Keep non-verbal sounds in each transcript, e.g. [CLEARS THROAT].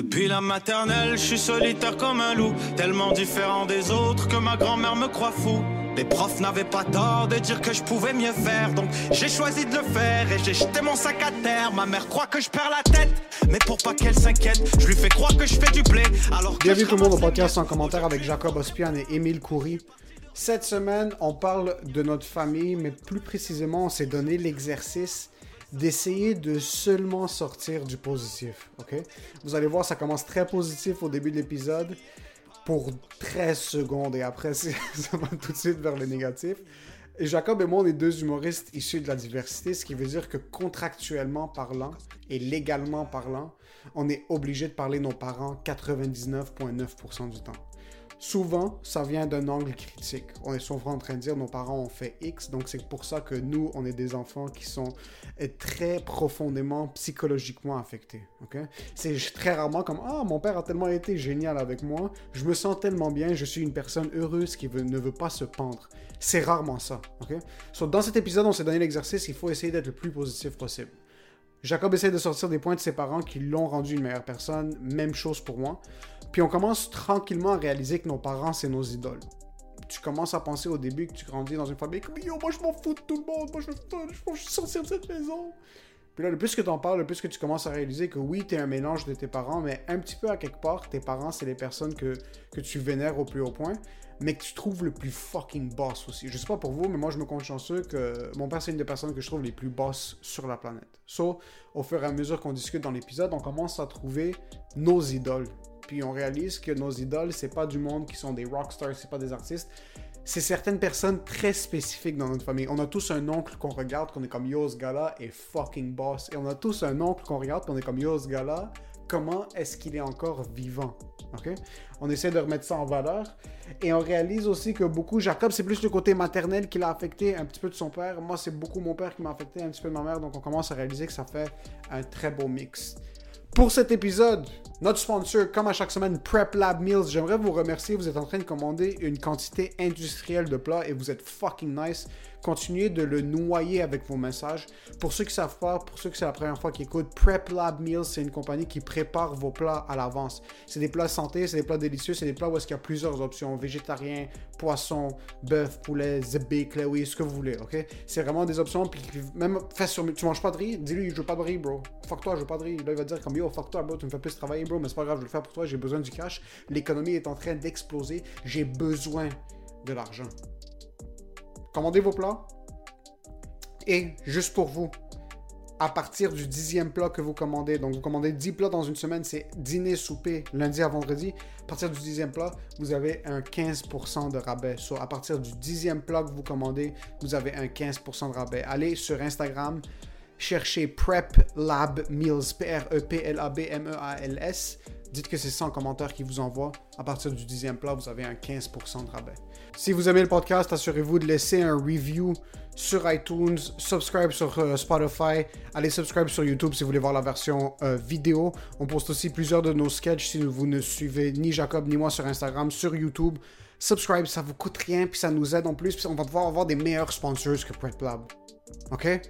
Depuis la maternelle, je suis solitaire comme un loup, tellement différent des autres que ma grand-mère me croit fou. Les profs n'avaient pas tort de dire que je pouvais mieux faire, donc j'ai choisi de le faire et j'ai jeté mon sac à terre. Ma mère croit que je perds la tête, mais pour pas qu'elle s'inquiète, je lui fais croire que je fais du blé. Alors que Bienvenue tout le monde au podcast en commentaire avec Jacob Ospian et Émile Coury. Cette semaine, on parle de notre famille, mais plus précisément, on s'est donné l'exercice d'essayer de seulement sortir du positif. ok? Vous allez voir, ça commence très positif au début de l'épisode pour 13 secondes et après, [LAUGHS] ça va tout de suite vers le négatif. Et Jacob et moi, on est deux humoristes issus de la diversité, ce qui veut dire que contractuellement parlant et légalement parlant, on est obligé de parler nos parents 99,9% du temps. Souvent, ça vient d'un angle critique. On est souvent en train de dire nos parents ont fait X, donc c'est pour ça que nous, on est des enfants qui sont euh, très profondément psychologiquement affectés. C'est très rarement comme Ah, mon père a tellement été génial avec moi, je me sens tellement bien, je suis une personne heureuse qui ne veut pas se pendre. C'est rarement ça. ok? So, dans cet épisode, on s'est donné l'exercice il faut essayer d'être le plus positif possible. Jacob essaie de sortir des points de ses parents qui l'ont rendu une meilleure personne. Même chose pour moi. Puis on commence tranquillement à réaliser que nos parents, c'est nos idoles. Tu commences à penser au début que tu grandis dans une famille comme Yo, moi je m'en fous de tout le monde, moi je veux, je veux sortir de cette maison. Puis là, le plus que tu en parles, le plus que tu commences à réaliser que oui, tu es un mélange de tes parents, mais un petit peu à quelque part, tes parents, c'est les personnes que, que tu vénères au plus haut point, mais que tu trouves le plus fucking boss aussi. Je sais pas pour vous, mais moi, je me compte chanceux que mon père, c'est une des personnes que je trouve les plus boss sur la planète. So, au fur et à mesure qu'on discute dans l'épisode, on commence à trouver nos idoles. Puis on réalise que nos idoles, c'est pas du monde qui sont des rockstars, c'est pas des artistes, c'est certaines personnes très spécifiques dans notre famille. On a tous un oncle qu'on regarde, qu'on est comme yo, ce gars-là est fucking boss. Et on a tous un oncle qu'on regarde, qu'on est comme yo, ce gars-là, comment est-ce qu'il est encore vivant? On essaie de remettre ça en valeur. Et on réalise aussi que beaucoup, Jacob, c'est plus le côté maternel qui l'a affecté, un petit peu de son père. Moi, c'est beaucoup mon père qui m'a affecté, un petit peu de ma mère. Donc on commence à réaliser que ça fait un très beau mix. Pour cet épisode, notre sponsor, comme à chaque semaine, Prep Lab Meals, j'aimerais vous remercier. Vous êtes en train de commander une quantité industrielle de plats et vous êtes fucking nice. Continuez de le noyer avec vos messages. Pour ceux qui savent pas, pour ceux que c'est la première fois qu'ils écoutent, Prep Lab Meals, c'est une compagnie qui prépare vos plats à l'avance. C'est des plats santé, c'est des plats délicieux, c'est des plats où est-ce qu'il y a plusieurs options végétarien, poisson, bœuf, poulet, zébé, claoui, ce que vous voulez, ok? C'est vraiment des options. Puis même fait sur, tu manges pas de riz, dis-lui je veux pas de riz, bro. Fuck toi, je veux pas de riz. Là il va dire comme yo, fuck toi, bro, tu me fais plus travailler, bro, mais c'est pas grave, je vais le faire pour toi, j'ai besoin du cash. L'économie est en train d'exploser, j'ai besoin de l'argent. Commandez vos plats. Et juste pour vous, à partir du dixième plat que vous commandez, donc vous commandez 10 plats dans une semaine, c'est dîner, souper, lundi à vendredi. À partir du dixième plat, vous avez un 15% de rabais. Soit à partir du dixième plat que vous commandez, vous avez un 15% de rabais. Allez sur Instagram, cherchez Prep Lab Meals, P-R-E-P-L-A-B-M-E-A-L-S. Dites que c'est 100 commentaires qui vous envoient. À partir du dixième plat, vous avez un 15% de rabais. Si vous aimez le podcast, assurez-vous de laisser un review sur iTunes, subscribe sur euh, Spotify, allez subscribe sur YouTube si vous voulez voir la version euh, vidéo. On poste aussi plusieurs de nos sketchs si vous ne suivez ni Jacob ni moi sur Instagram, sur YouTube. Subscribe, ça vous coûte rien, puis ça nous aide en plus, puis on va pouvoir avoir des meilleurs sponsors que Prep Lab. OK?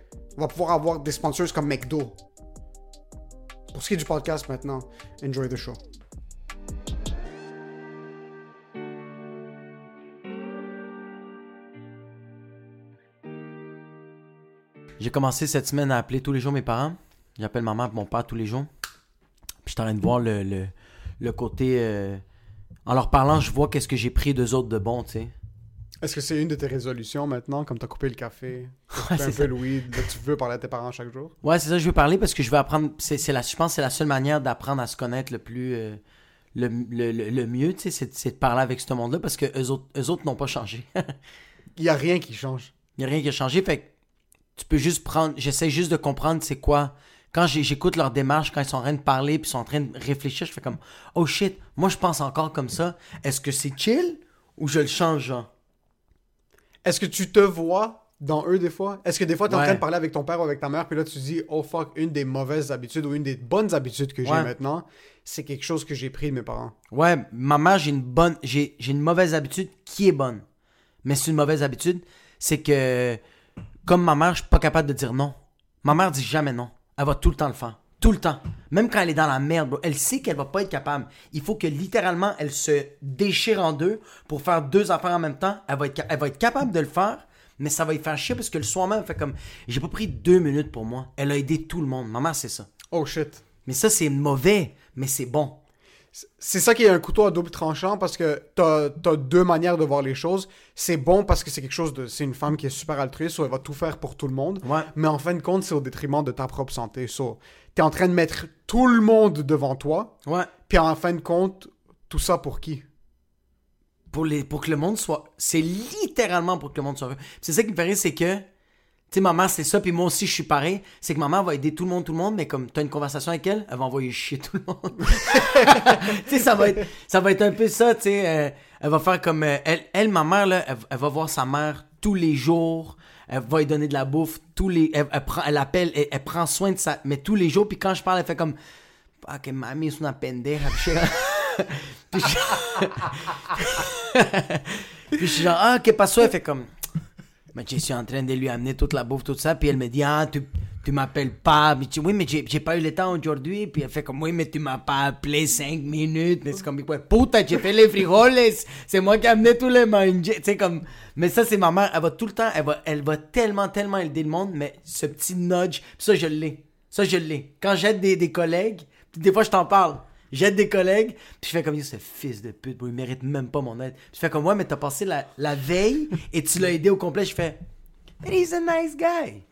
On va pouvoir avoir des sponsors comme McDo. Pour ce qui est du podcast maintenant, enjoy the show. J'ai commencé cette semaine à appeler tous les jours mes parents. J'appelle ma mère et mon père tous les jours. Puis je suis en train de voir le côté. euh, en leur parlant, je vois qu'est-ce que j'ai pris d'eux autres de bon, tu sais. Est-ce que c'est une de tes résolutions maintenant, comme t'as coupé le café, Ouais, un peu le weed, tu veux parler à tes parents chaque jour? Ouais, c'est ça, je veux parler parce que je veux apprendre. C'est, la, je pense que c'est la seule manière d'apprendre à se connaître le plus. euh, le, le, le, le mieux, tu sais, c'est, de parler avec ce monde-là parce que eux autres, eux autres n'ont pas changé. [LAUGHS] Il y a rien qui change. Il n'y a rien qui a changé. Fait que tu peux juste prendre. J'essaie juste de comprendre c'est quoi. Quand j'écoute leur démarche, quand ils sont en train de parler puis ils sont en train de réfléchir, je fais comme Oh shit, moi je pense encore comme ça. Est-ce que c'est chill ou je le change, genre? Est-ce que tu te vois dans eux des fois? Est-ce que des fois t'es en Ouais. train de parler avec ton père ou avec ta mère, puis là tu dis, oh fuck, une des mauvaises habitudes ou une des bonnes habitudes que j'ai Ouais. maintenant, c'est quelque chose que j'ai pris de mes parents. Ouais, ma mère, j'ai une bonne. J'ai, j'ai une mauvaise habitude qui est bonne. Mais c'est une mauvaise habitude. C'est que, comme ma mère, je suis pas capable de dire non. Ma mère dit jamais non. Elle va tout le temps le faire. Tout le temps. Même quand elle est dans la merde, bro, elle sait qu'elle va pas être capable. Il faut que littéralement, elle se déchire en deux pour faire deux affaires en même temps. Elle va être, ca- elle va être capable de le faire, mais ça va lui faire chier parce que le soir même, elle fait comme. J'ai pas pris deux minutes pour moi. Elle a aidé tout le monde. Ma mère, c'est ça. Oh shit. Mais ça, c'est mauvais, mais c'est bon. C'est ça qui est un couteau à double tranchant parce que t'as as deux manières de voir les choses. C'est bon parce que c'est quelque chose de. C'est une femme qui est super altruiste, so elle va tout faire pour tout le monde. Ouais. Mais en fin de compte, c'est au détriment de ta propre santé. So, t'es en train de mettre tout le monde devant toi, Ouais. puis en fin de compte, tout ça pour qui? Pour, les, pour que le monde soit. C'est littéralement pour que le monde soit heureux. C'est ça qui me rire, c'est que. Tu sais, ma mère, c'est ça, puis moi aussi, je suis pareil. C'est que ma mère va aider tout le monde, tout le monde, mais comme t'as une conversation avec elle, elle va envoyer chier tout le monde. [LAUGHS] tu sais, ça va être, ça va être un peu ça, tu euh, elle va faire comme. euh, elle, ma mère, là, elle, va voir sa mère tous les jours. Elle va lui donner de la bouffe. Elle, prend, elle appelle, elle, prend soin de ça, mais tous les jours, puis quand je parle, elle fait comme. Ah, que mami es una pendeja. Puis je [LAUGHS] [LAUGHS] puis je- suis genre, ah, qu'est-ce passe Elle fait comme, mais je suis en train de lui amener toute la bouffe, tout ça. Puis elle me dit, ah, tu, tu m'appelles pas. Mais dis, oui, mais j'ai j'ai pas eu le temps aujourd'hui. Puis elle fait comme, oui, mais tu m'as pas appelé cinq minutes. Mais c'est comme, ouais, puta, j'ai fait les frijoles. C'est moi qui ai amené tous les manger. Tu comme, mais ça, c'est ma mère. Elle va tout le temps, elle va, elle va tellement, tellement aider le monde. Mais ce petit nudge, ça, je l'ai. Ça, je l'ai. Quand j'aide des, des collègues, des fois, je t'en parle. J'aide des collègues, puis je fais comme Yo, ce fils de pute, bro, il mérite même pas mon aide. Puis je fais comme ouais, mais t'as passé la, la veille [LAUGHS] et tu l'as aidé au complet. Je fais, but he's a nice guy.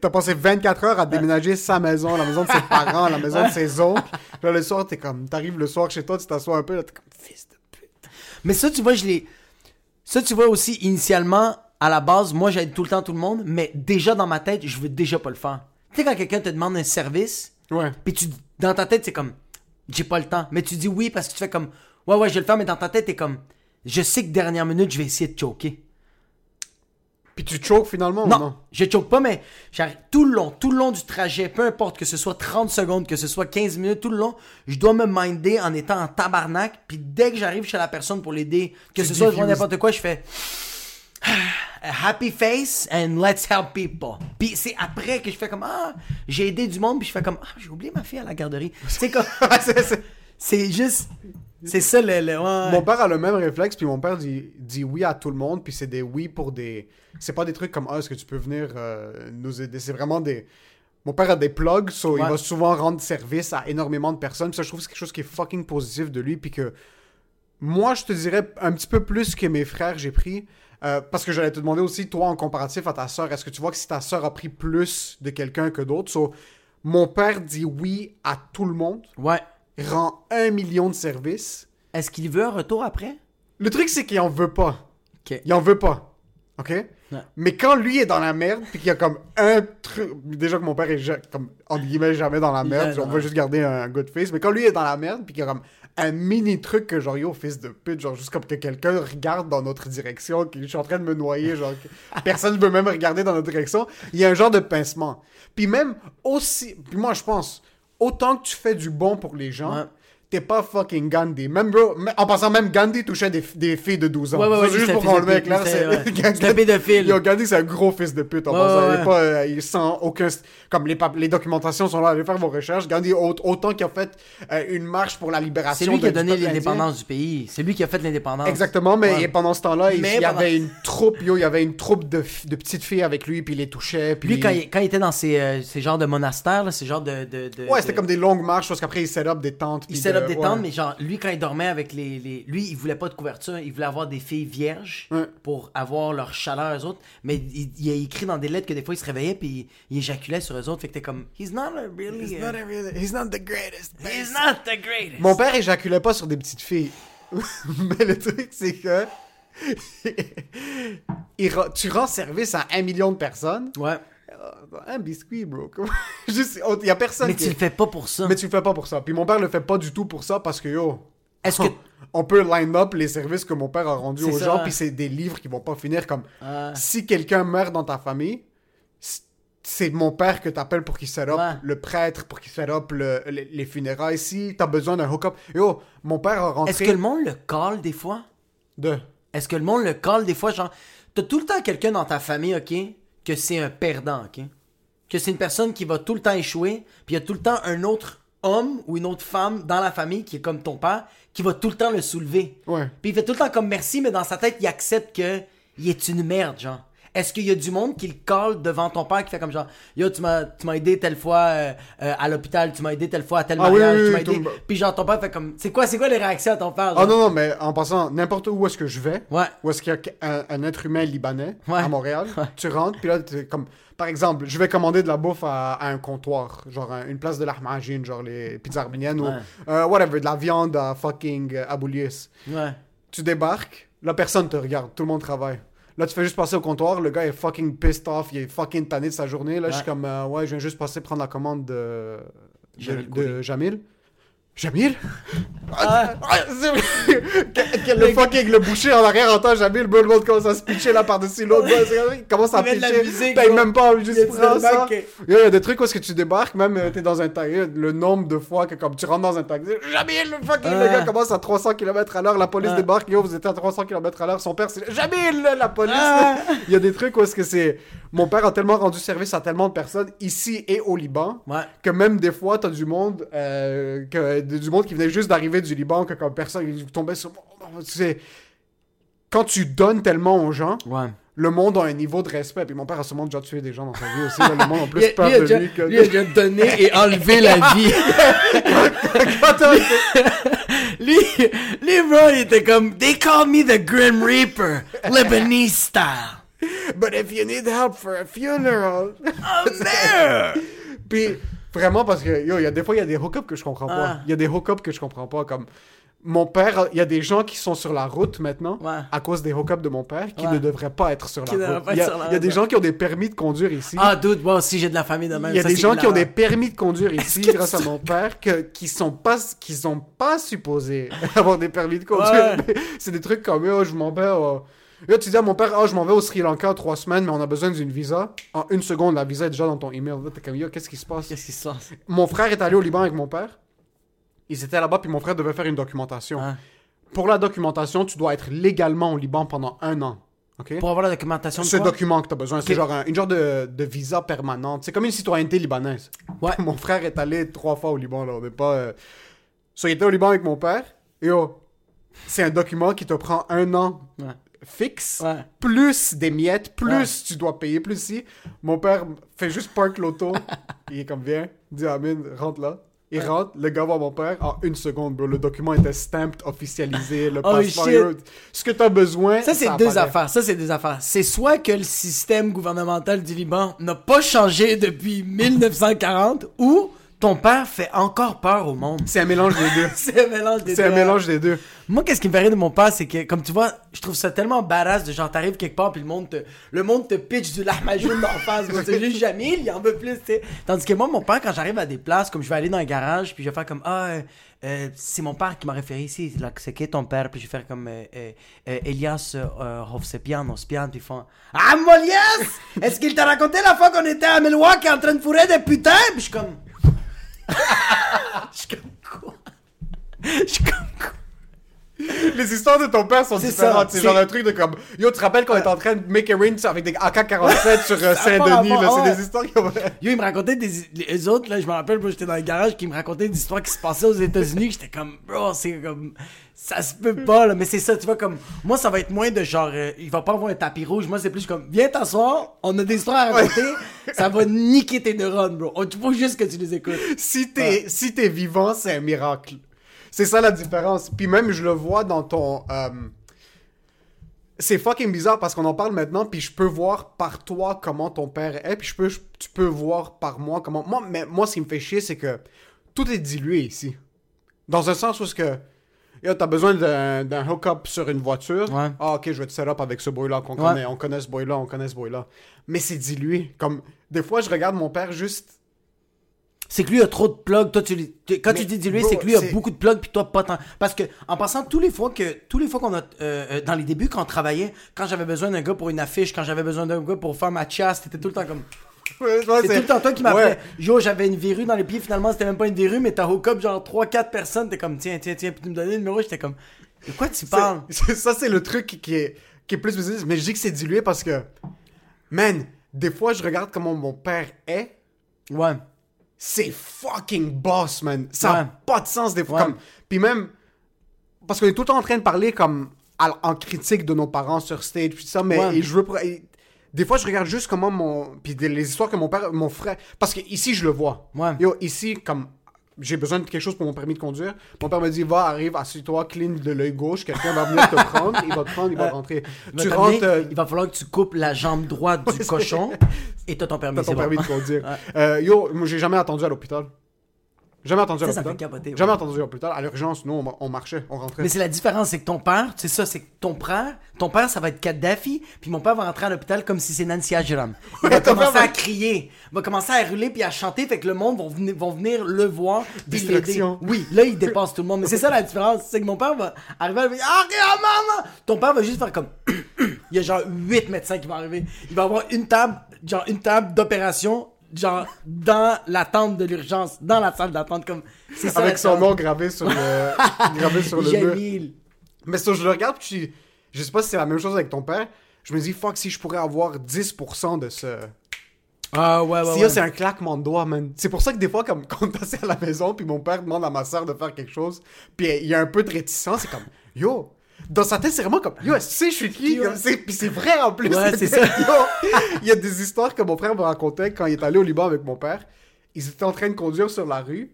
T'as passé 24 heures à déménager sa maison, la maison de ses parents, la maison de ses oncles. Puis Là, le soir, t'es comme, t'arrives le soir chez toi, tu t'assois un peu, là, t'es comme, fils de pute. Mais ça, tu vois, je l'ai. Ça, tu vois aussi, initialement, à la base, moi, j'aide tout le temps tout le monde, mais déjà dans ma tête, je veux déjà pas le faire. Tu sais, quand quelqu'un te demande un service, Ouais. puis tu, dans ta tête, c'est comme, j'ai pas le temps. Mais tu dis oui parce que tu fais comme, ouais, ouais, je vais le faire, mais dans ta tête, t'es comme, je sais que dernière minute, je vais essayer de choquer. Puis tu choques finalement Non, ou non? je choke pas, mais tout le long, tout le long du trajet, peu importe que ce soit 30 secondes, que ce soit 15 minutes, tout le long, je dois me minder en étant en tabarnak. Puis dès que j'arrive chez la personne pour l'aider, que Tu ce soit je n'importe quoi, je fais [SIGHS] a happy face and let's help people. Puis c'est après que je fais comme ah, j'ai aidé du monde, puis je fais comme ah, j'ai oublié ma fille à la garderie. [LAUGHS] C'est comme C'est- juste c'est ça le, le- ouais. Mon père a le même réflexe, puis mon père dit, dit oui à tout le monde, puis c'est des oui pour des... C'est pas des trucs comme, ah, est-ce que tu peux venir euh, nous aider? C'est vraiment des... Mon père a des plugs, so il va souvent rendre service à énormément de personnes. Puis ça, je trouve que c'est quelque chose qui est fucking positif de lui, puis que moi, je te dirais un petit peu plus que mes frères, j'ai pris. Euh, parce que j'allais te demander aussi, toi, en comparatif à ta sœur, est-ce que tu vois que si ta sœur a pris plus de quelqu'un que d'autres? So, mon père dit oui à tout le monde, Ouais. rend un million de services. Est-ce qu'il veut un retour après? Le truc, c'est qu'il en veut pas. OK. Il en veut pas. OK? Mais quand lui est dans la merde, puis qu'il y a comme un truc. Déjà que mon père est ja- comme, entre guillemets, jamais dans la merde, Yeah, on veut juste garder un good face. Mais quand lui est dans la merde, puis qu'il y a comme un mini truc que genre, yo, fils de pute, genre, juste comme que quelqu'un regarde dans notre direction, que je suis en train de me noyer, genre, [LAUGHS] personne ne veut même regarder dans notre direction, il y a un genre de pincement. Puis même aussi. Puis moi, je pense, autant que tu fais du bon pour les gens, Ouais. T'es pas fucking Gandhi. Même, bro, en passant, même Gandhi touchait des, des filles de 12 ans. Ouais, ouais, ouais, juste pour qu'on le mette clair. c'est- un [LAUGHS] pédophile. Yo, Gandhi, c'est un gros fils de pute. En passant. Il, est pas, euh, il sent aucun. Comme les, les documentations sont là, allez faire vos recherches. Gandhi, au- autant qu'il a fait euh, une marche pour la libération C'est lui qui a donné l'indépendance du pays. C'est lui qui a fait l'indépendance. Exactement, mais pendant ce temps-là, il, y avait une troupe, yo, il y avait une troupe de, de petites filles avec lui, puis il les touchait. Puis... Lui, quand il, quand il était dans ces, euh, ces genres de monastères, là, ces genres de. de, de- Ouais, c'était comme des longues marches, parce qu'après, il set up des tentes. Il puis set de- up des ouais. mais genre, lui, quand il dormait avec les, les- Lui, il voulait pas de couverture, il voulait avoir des filles vierges Ouais. pour avoir leur chaleur, eux autres. Mais il, il a écrit dans des lettres que des fois, il se réveillait puis il, il éjaculait sur eux autres. Fait que t'es comme. He's not a really. He's uh, not, a really- he's not the greatest. he's not the greatest. Mon père éjaculait pas sur des petites filles. [LAUGHS] mais le truc, c'est que. [LAUGHS] il tu rends service à un million de personnes. Ouais. Un biscuit, bro. Il [LAUGHS] y a personne Mais qui. tu le fais pas pour ça. Mais tu le fais pas pour ça. Puis mon père le fait pas du tout pour ça parce que yo. Est-ce que. [LAUGHS] on peut line up les services que mon père a rendus aux ça. gens, puis c'est des livres qui vont pas finir comme si quelqu'un meurt dans ta famille, c'est mon père que t'appelles pour qu'il set up Ouais. le prêtre, pour qu'il set up le- les, les funérailles. Si t'as besoin d'un hook-up, yo, mon père a rentré Est-ce que le monde le call des fois? de. Est-ce que le monde le colle des fois, genre, t'as tout le temps quelqu'un dans ta famille, ok, que c'est un perdant, ok? Que c'est une personne qui va tout le temps échouer, puis il y a tout le temps un autre homme ou une autre femme dans la famille qui est comme ton père, qui va tout le temps le soulever. Ouais. Puis il fait tout le temps comme merci, mais dans sa tête, il accepte que il est une merde, genre. Est-ce qu'il y a du monde qui le colle devant ton père qui fait comme genre Yo, tu m'as, tu m'as aidé telle fois euh, euh, à l'hôpital, tu m'as aidé telle fois à tel Ah oui, mariage, oui, tu m'as aidé. Puis genre ton père fait comme C'est quoi, c'est quoi les réactions à ton père? Ah genre? non, non, mais en passant, n'importe où est-ce que je vais, Ouais. où est-ce qu'il y a un, un être humain libanais Ouais. à Montréal, [LAUGHS] Ouais. tu rentres, puis là, t'es comme, par exemple, je vais commander de la bouffe à, à un comptoir, genre un- une place de l'ahmajine, genre les pizzas arméniennes, ou euh, whatever, de la viande à fucking Aboulias. Ouais. Tu débarques, la personne te regarde, tout le monde travaille. Là, tu fais juste passer au comptoir, le gars est fucking pissed off, il est fucking tanné de sa journée. Là, je suis comme, euh, ouais, je viens juste passer prendre la commande de, de. Jamil. Jamil? Ah. Ah, que le fucking le boucher en arrière entend Jamil, le monde commence à se pitcher là par-dessus l'autre. Il commence à pitcher. musique, Paye bro. même pas, Il y juste du ça. Il y a des trucs où est-ce que tu débarques, même euh, t'es dans un taxi, le nombre de fois que comme tu rentres dans un taxi, Jamil, le fucking, le Ah. gars commence à 300 km à l'heure, la police Ah. débarque, yo, vous êtes à 300 km à l'heure, son père c'est Jamil, la police. Ah. Il y a des trucs où est-ce que c'est, mon père a tellement rendu service à tellement de personnes ici et au Liban, Ouais. que même des fois t'as du monde, euh, que, du monde qui venait juste d'arriver du Liban, que comme personne, il tombait sur, c'est, quand tu donnes tellement aux gens, Ouais. le monde a un niveau de respect. Puis mon père a sûrement déjà tué des gens dans sa vie aussi. là, le monde a [LAUGHS] plus peur a de déjà, lui que. lui a déjà donné et enlevé la [LAUGHS] vie. [LAUGHS] Lui, lui, bro, il était comme They call me the Grim Reaper, Lebanese style. But if you need help for a funeral. I'm there. Puis vraiment, parce que yo, il y a des fois, il y a des hookups que je comprends Ah. pas. Il y a des hookups que je comprends pas. Comme mon père, il y a des gens qui sont sur la route maintenant Ouais. à cause des hookups de mon père qui Ouais. ne devraient pas être sur la route. Il y a, y des gens qui ont des permis de conduire ici. Ah, dude, moi aussi, j'ai de la famille de même. Il y a Ça, des gens qui ont des permis de conduire ici grâce à mon [LAUGHS] père que, qui sont pas qui sont pas supposés [LAUGHS] avoir des permis de conduire. Ouais. [LAUGHS] C'est des trucs comme oh, je m'en vais. Là, tu dis à mon père oh, je m'en vais au Sri Lanka trois semaines mais on a besoin d'une visa. En une seconde la visa est déjà dans ton email. Là t'es comme yo qu'est-ce qui se passe? Qu'est-ce qui se passe? Mon frère est allé au Liban avec mon père. Ils étaient là-bas puis mon frère devait faire une documentation. Hein? Pour la documentation tu dois être légalement au Liban pendant un an. Pour avoir la documentation de ce quoi? document que tu as besoin, c'est genre un, une genre de, de visa permanente. C'est comme une citoyenneté libanaise. Ouais. [LAUGHS] Mon frère est allé trois fois au Liban, là. On n'est pas. Euh... So, il était au Liban avec mon père. Et oh, c'est un document qui te prend un an Ouais. Fixe, Ouais. plus des miettes, plus tu dois payer, plus si. Mon père fait juste park l'auto. [LAUGHS] il est comme, viens, dis à Amine, rentre là. Il rentre, le gars voit mon père en une seconde, bro. Le document était stamped, officialisé, le Oh, passeport. shit. yo, Ce que tu as besoin. Ça, c'est deux apparaît. affaires. Ça, c'est deux affaires. C'est soit que le système gouvernemental du Liban n'a pas changé depuis 1940, ou ton père fait encore peur au monde. C'est un mélange des deux. [LAUGHS] C'est un mélange des C'est un deux. mélange des deux. Moi, qu'est-ce qui me rire de mon père, c'est que, comme tu vois, je trouve ça tellement badass de genre, t'arrives quelque part, puis le monde te, le monde te pitch du lahmajoun d'en face. C'est juste Jamil, il en veut plus, tu sais. Tandis que moi, mon père, quand j'arrive à des places, comme je vais aller dans un garage, puis je vais faire comme, ah, euh, euh, c'est mon père qui m'a référé ici, c'est qui ton père? Puis je vais faire comme, euh, euh, euh, Elias euh, Hovsepian, Ospian, puis ils font, ah, Moliès! Est-ce qu'il t'a raconté la fois qu'on était à Milwaukee en train de fourrer des putains? Puis je suis comme, [LAUGHS] 四角は四角 [LAUGHS] les histoires de ton père sont différentes. C'est genre un truc de comme. Yo, tu te rappelles qu'on était en train de make a rain avec des AK-47 sur [LAUGHS] euh, Saint-Denis, C'est ouais. des histoires qui ont. Yo, ils me racontaient des. Les autres, là, je me rappelle, moi, j'étais dans le garage, qui me racontaient des histoires qui se passaient aux États-Unis, que j'étais comme, bro, c'est comme. Ça se peut pas, là. Mais c'est ça, tu vois, comme. Moi, ça va être moins de genre. euh, il va pas avoir un tapis rouge. Moi, c'est plus comme, viens t'asseoir, on a des histoires à raconter, ça va niquer tes neurones, bro. Il faut juste que tu les écoutes. si t'es si t'es vivant, c'est un miracle. C'est ça la différence. Puis même, je le vois dans ton. euh, C'est fucking bizarre parce qu'on en parle maintenant, puis je peux voir par toi comment ton père est, puis je peux, je- tu peux voir par moi comment. Moi, mais moi, ce qui me fait chier, c'est que tout est dilué ici. Dans un sens où ce que. Yo, t'as besoin d'un hook-up sur une voiture. Ouais. Ah, ok, je vais te set up avec ce boy-là qu'on Ouais. connaît. On connaît ce boy-là, on connaît ce boy-là. Mais c'est dilué. Comme, des fois, je regarde mon père juste C'est que lui a trop de plugs. Toi, tu, lui- tu- quand Mais, tu dis dilué, c'est que lui a beaucoup de plugs, puis toi, pas tant. Parce que, en passant, tous les fois que, tous les fois qu'on a, euh, euh, dans les débuts, quand on travaillait, quand j'avais besoin d'un gars pour une affiche, quand j'avais besoin d'un gars pour faire ma chasse, c'était tout le temps comme. [LAUGHS] Ouais, C'est tout le temps toi qui m'appelais. Ouais. Yo, j'avais une verrue dans les pieds, finalement, c'était même pas une verrue, mais t'as hook up genre 3-4 personnes, t'es comme, tiens, tiens, tiens, puis tu me donnais le numéro, j'étais comme, de quoi tu parles? [LAUGHS] Ça, c'est le truc qui, est, qui est plus visible. Mais je dis que c'est dilué parce que, man, des fois, je regarde comment mon père est. Ouais. C'est fucking boss, man. Ça n'a Ouais. pas de sens des fois. Ouais. Comme, puis même, parce qu'on est tout le temps en train de parler comme à- en critique de nos parents sur stage, puis ça, mais Ouais. et je veux. et des fois, je regarde juste comment mon. Puis des- les histoires que mon père, mon frère. Parce que ici, je le vois. Ouais. Yo, ici, comme j'ai besoin de quelque chose pour mon permis de conduire, mon père me dit va, arrive, assieds-toi, clean de l'œil gauche, quelqu'un va venir te [LAUGHS] prendre, il va te prendre, il va rentrer. Il va Tu rentres. euh, Il va falloir que tu coupes la jambe droite du [LAUGHS] cochon et t'as ton permis. T'as ton permis bon. de conduire. [LAUGHS] Euh, yo, moi, j'ai jamais attendu à l'hôpital. Jamais attendu à Ça, ça l'hôpital. fait capoter, ouais. Jamais à l'hôpital. À l'urgence, nous, on, on marchait, on rentrait. Mais c'est la différence, c'est que ton père, c'est ça, c'est que ton père, ton père, ça va être Kadhafi, puis mon père va rentrer à l'hôpital comme si c'est Nancy Ajram. Il va commencer à crier, il va commencer à rouler puis à chanter, fait que le monde vont venir, vont venir le voir, puis l'aider. Oui, là, il dépasse tout le monde. Mais c'est ça la différence, c'est que mon père va arriver à lui dire, ah, regarde, maman! Ton père va juste faire comme, [CLEARS THROAT] il y a genre 8 médecins qui vont arriver. Il va avoir une table, genre une table d'opération, genre dans la tente de l'urgence, dans la salle d'attente, comme, c'est ça. Avec son nom gravé sur le, [LAUGHS] gravé sur le mur. Jamil. Mais ça, je le regarde, puis je, je sais pas si c'est la même chose avec ton père. Je me dis, fuck, si je pourrais avoir 10% de ce. Ah, ouais, ouais, si ouais. c'est un claquement de doigts, man. C'est pour ça que des fois, comme [LAUGHS] quand assis à la maison, puis mon père demande à ma soeur de faire quelque chose, puis il y a un peu de réticence, c'est comme, yo. Dans sa tête, c'est vraiment comme, yo, tu sais, je suis qui? C'est- Puis c'est vrai en plus. Ouais, [LAUGHS] c'est ça. Yo, il y a des histoires que mon frère me racontait quand il est allé au Liban avec mon père. Ils étaient en train de conduire sur la rue.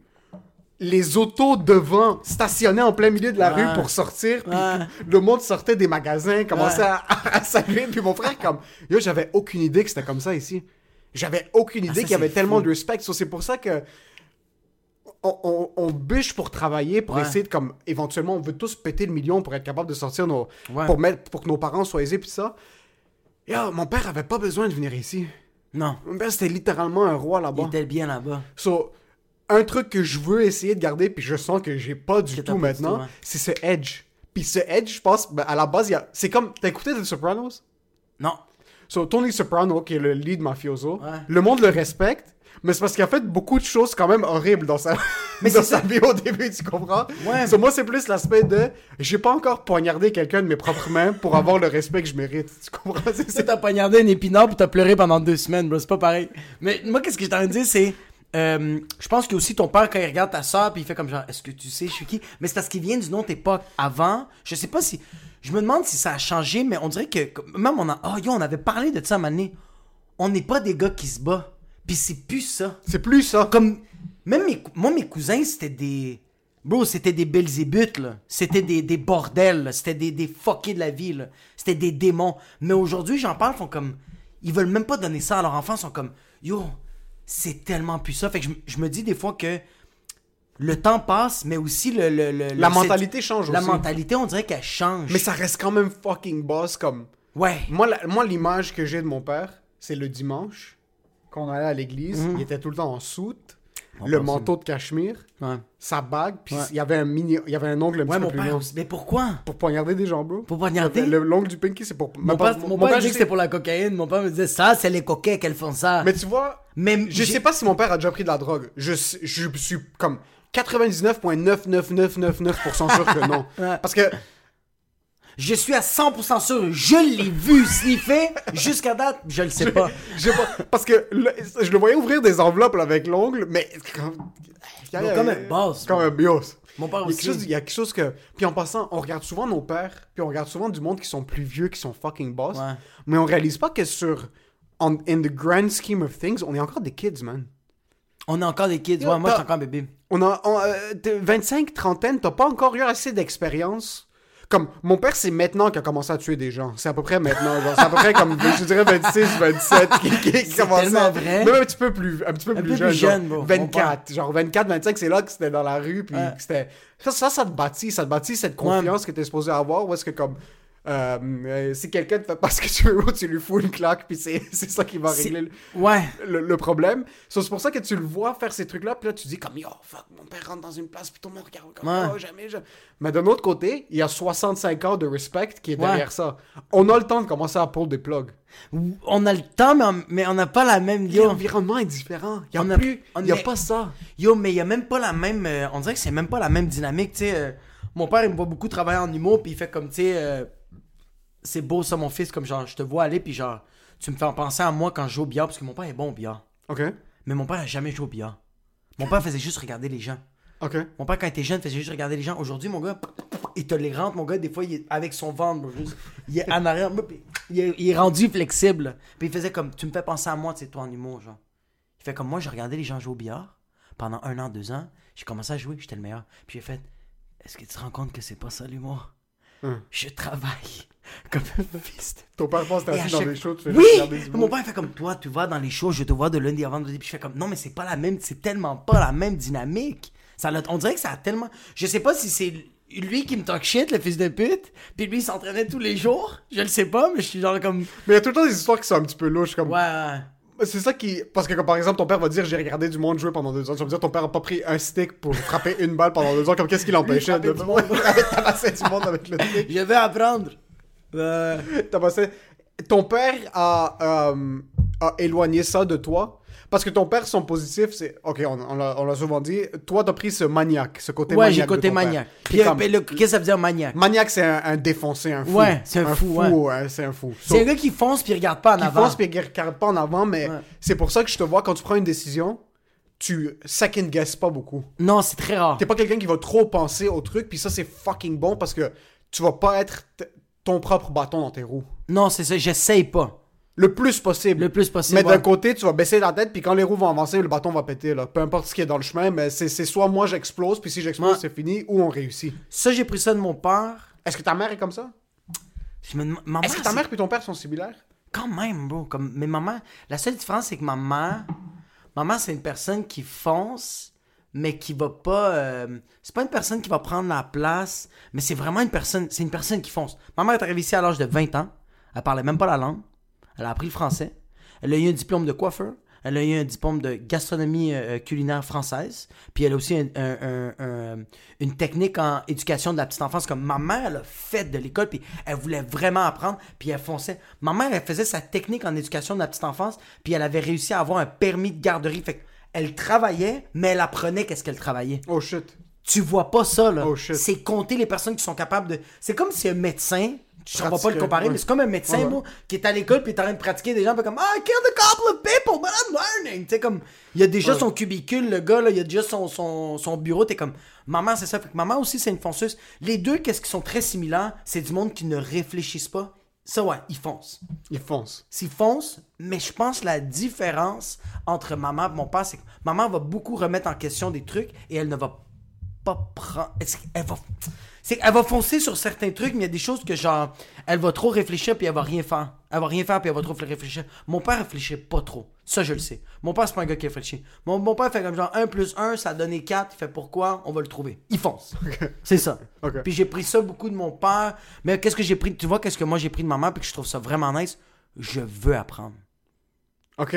Les autos devant stationnaient en plein milieu de la Ouais. rue pour sortir. Puis Ouais. le monde sortait des magasins, commençait à, à. Puis mon frère, comme, yo, j'avais aucune idée que c'était comme ça ici. J'avais aucune idée Ah, ça, qu'il y avait c'est tellement fou. de respect. So, c'est pour ça que on, on- on bûche pour travailler, pour Ouais. essayer de comme éventuellement on veut tous péter le million pour être capable de sortir nos Ouais. pour mettre pour que nos parents soient aisés puis ça. Yo, mon père avait pas besoin de venir ici. Non, Mon père c'était littéralement un roi il là-bas. était bien là-bas. So, un truc que je veux essayer de garder puis je sens que j'ai pas du tout maintenant, c'est ce edge. Puis ce edge, je pense, ben, à la base, il a... c'est comme t'as écouté The Sopranos? Non. So, Tony Soprano, qui est le lead mafioso, Ouais. le monde le respecte, mais c'est parce qu'il a fait beaucoup de choses quand même horribles dans sa, [LAUGHS] Mais dans sa vie au début, tu comprends? Ouais. So, moi, c'est plus l'aspect de j'ai pas encore poignardé quelqu'un de mes propres mains pour avoir le respect que je mérite. Tu comprends? C'est- t'as poignardé un épinard puis t'as pleuré pendant deux semaines, bro. C'est pas pareil. Mais moi, qu'est-ce que j'étais en train de dire, c'est. euh, je pense que aussi ton père, quand il regarde ta soeur, puis il fait comme genre, est-ce que tu sais, je suis qui? Mais c'est parce qu'il vient d'une autre époque. Avant, je sais pas si. Je me demande si ça a changé, mais on dirait que. Même on a. Oh, yo, on avait parlé de ça à. On n'est pas des gars qui se battent. Puis c'est plus ça. C'est plus ça. Comme. Même mes, moi, mes cousins, c'était des. Bro, c'était des belzébuth, là. C'était des, des bordels, là. C'était des, des fuckés de la vie, là. C'était des démons. Mais aujourd'hui, j'en parle, font comme. Ils veulent même pas donner ça à leurs enfants, ils sont comme. Yo, c'est tellement plus ça. Fait que je, je me dis des fois que. Le temps passe, mais aussi le. le- le- La le- mentalité change La aussi. mentalité, on dirait qu'elle change. Mais ça reste quand même fucking boss comme. Ouais. Moi, la- moi l'image que j'ai de mon père, c'est le dimanche, quand on allait à l'église, Mhm. il était tout le temps en soute, le manteau de cachemire, Ouais, sa bague, puis Ouais. il y avait un mini, il y avait un ongle un Ouais, petit mon peu plus père long. aussi. Mais pourquoi? Pour poignarder des gens, bro. Pour poignarder? Le, l'ongle du pinky, c'est pour. Mon père, mon père disait que c'était pour la cocaïne. Mon père me disait ça, c'est les coquets qu'elles font ça. Mais tu vois, Mais je sais pas si mon père a déjà pris de la drogue. Je, je suis comme 99,99999% sûr que non. [LAUGHS] Parce que Je suis à 100% sûr, je l'ai vu sniffer jusqu'à date, je le sais pas. Je sais pas, parce que je le voyais ouvrir des enveloppes là, avec l'ongle, mais. Comme un boss, Comme un bios. Mon père Il y, a quelque aussi. chose, il y a quelque chose que. Puis en passant, on regarde souvent nos pères, puis on regarde souvent du monde qui sont plus vieux, qui sont fucking boss. Ouais. Mais on réalise pas que sur. on- in the grand scheme of things, on est encore des kids, man. On est encore des kids. Ouais, moi, je suis encore un bébé. On a. on, euh, t'es 25, trentaine, t'as pas encore eu assez d'expérience. Comme, mon père, c'est maintenant qu'il a commencé à tuer des gens. C'est à peu près maintenant. Genre, c'est à peu près comme, je dirais, 26, 27 qui, qui, tellement à- vrai. Même un petit peu plus, un petit peu Un plus peu jeune. plus genre, jeune. Mon 24. Genre, 24, 25, c'est là que c'était dans la rue. Puis Ouais. c'était. Ça, ça, ça te bâtit. Ça te bâtit cette confiance que t'es supposé avoir. Ou est-ce que, comme. Euh, euh, si quelqu'un te fait pas ce que tu veux, [LAUGHS] tu lui fous une claque, puis c'est [LAUGHS] ça qui va régler le, Ouais. le, le problème. So, c'est pour ça que tu le vois faire ces trucs-là, puis là, tu dis comme, yo, fuck, mon père rentre dans une place, puis tout le monde regarde comme, Ouais. oh, jamais, jamais. Mais d'un autre côté, il y a 65 ans de respect qui est Ouais. derrière ça. On a le temps de commencer à pull des plugs. On a le temps, mais on- mais on n'a pas la même... Yo, L'environnement est différent. Il y a On plus, il y a pas ça. Yo, mais il y a même pas la même. euh, on dirait que c'est même pas la même dynamique, tu sais. euh, mon père, il me voit beaucoup travailler en humour, puis il fait comme, tu sais, c'est beau ça, mon fils, comme genre, je te vois aller, puis genre, tu me fais penser à moi quand je joue au billard, parce que mon père est bon au billard. OK. Mais mon père a jamais joué au billard. Mon père faisait juste regarder les gens. OK. Mon père, quand il était jeune, faisait juste regarder les gens. Aujourd'hui, mon gars, il te les rentre, mon gars, des fois, il est avec son ventre, juste, il est en arrière, il est, il est rendu flexible. Puis il faisait comme, tu me fais penser à moi, tu sais, toi en humour, genre. Il fait comme moi, j'ai regardé les gens jouer au billard pendant un an, deux ans. J'ai commencé à jouer, j'étais le meilleur. Puis j'ai fait, est-ce que tu te rends compte que c'est pas ça l'humour? Hum. Je travaille [LAUGHS] comme un fils de Ton père pense que à assis dans des shows, tu fais Oui! du Mon père fait comme toi, tu vas dans les shows, je te vois de lundi à vendredi, puis je fais comme non, mais c'est pas la même, c'est tellement pas la même dynamique. Ça on dirait que ça a tellement. Je sais pas si c'est lui qui me talk shit, le fils de pute, puis lui il s'entraînait tous les jours. Je le sais pas, mais je suis genre comme. Mais il y a tout le temps des histoires qui sont un petit peu louches, comme... Ouais, ouais. C'est ça qui. Parce que, comme, par exemple, ton père va dire j'ai regardé du monde jouer pendant deux ans. Tu vas me dire ton père a pas pris un stick pour frapper une balle pendant deux ans. Comme qu'est-ce qui l'empêchait de Frapper du [LAUGHS] monde. tabasser du monde avec le stick Je vais apprendre. Euh, Tabasser. Ton père a, euh, a éloigné ça de toi? Parce que ton père, son positif, c'est. Ok, on, on l'a souvent dit. Toi, t'as pris ce maniaque, ce côté ouais, maniaque. j'ai de côté ton père. maniaque. Puis comme- le- qu'est-ce que ça veut dire maniaque? Maniaque, c'est un, un défoncé, un fou. Ouais, c'est un fou, ouais. ouais, c'est un fou. So, C'est un gars qui fonce puis regarde pas en qui avant. fonce puis qui regarde pas en avant, mais Ouais. c'est pour ça que je te vois quand tu prends une décision, tu second guess pas beaucoup. Non, c'est très rare. T'es pas quelqu'un qui va trop penser au truc, puis ça c'est fucking bon parce que tu vas pas être ton propre bâton dans tes roues. Non, c'est ça, j'essaye pas. Le plus possible. Le plus possible. Mais d'un côté, tu vas baisser la tête, puis quand les roues vont avancer, le bâton va péter. Là. Peu importe ce qui est dans le chemin, mais c'est soit moi j'explose, puis si j'explose, Ouais. c'est fini, ou on réussit. Ça, j'ai pris ça de mon père. Est-ce que ta mère est comme ça? Je me Est-ce que ta mère et ton père sont similaires? Quand même, bro. Comme, mais maman, la seule différence, c'est que ma mère, maman, c'est une personne qui fonce, mais qui va pas. euh, c'est pas une personne qui va prendre la place, mais c'est vraiment une personne. C'est une personne qui fonce. Ma mère est arrivée ici à l'âge de 20 ans. Elle parlait même pas la langue. Elle a appris le français. Elle a eu un diplôme de coiffeur. Elle a eu un diplôme de gastronomie euh, culinaire française. Puis elle a aussi un- un- un- un- une technique en éducation de la petite enfance. Comme ma mère, elle a fait de l'école, puis elle voulait vraiment apprendre, puis elle fonçait. Ma mère, elle faisait sa technique en éducation de la petite enfance, puis elle avait réussi à avoir un permis de garderie. Fait elle travaillait, mais elle apprenait qu'est-ce qu'elle travaillait. Oh shit. Tu vois pas ça, là. Oh, shit. c'est compter les personnes qui sont capables de. C'est comme si un médecin. Je ne vais pas le comparer, ouais. mais c'est comme un médecin, Ouais, bro, qui est à l'école puis est en train de pratiquer des gens, puis comme Ah, I killed a couple of people, but I'm learning. Tu sais, comme, il y a déjà son cubicule, le gars, là, il y a déjà son, son, son bureau, t'es comme, maman, c'est ça. Fait que maman aussi, c'est une fonceuse. Les deux, qu'est-ce qui sont très similaires, c'est du monde qui ne réfléchissent pas. Ça, ouais, ils foncent. Il fonce. S'ils foncent, mais je pense la différence entre maman et mon père, c'est que maman va beaucoup remettre en question des trucs et elle ne va pas prendre. qu'elle va. C'est qu'elle va foncer sur certains trucs, mais il y a des choses que genre, elle va trop réfléchir puis elle va rien faire. Elle va rien faire puis elle va trop réfléchir. Mon père réfléchit pas trop. Ça, je le sais. Mon père, c'est pas un gars qui réfléchit. Mon, mon père fait comme genre 1 plus 1, ça a donné 4. Il fait pourquoi? On va le trouver. Il fonce. [LAUGHS] C'est ça. Puis j'ai pris ça beaucoup de mon père. Mais qu'est-ce que j'ai pris? Tu vois, qu'est-ce que moi j'ai pris de ma mère puis que je trouve ça vraiment nice? Je veux apprendre. Ok.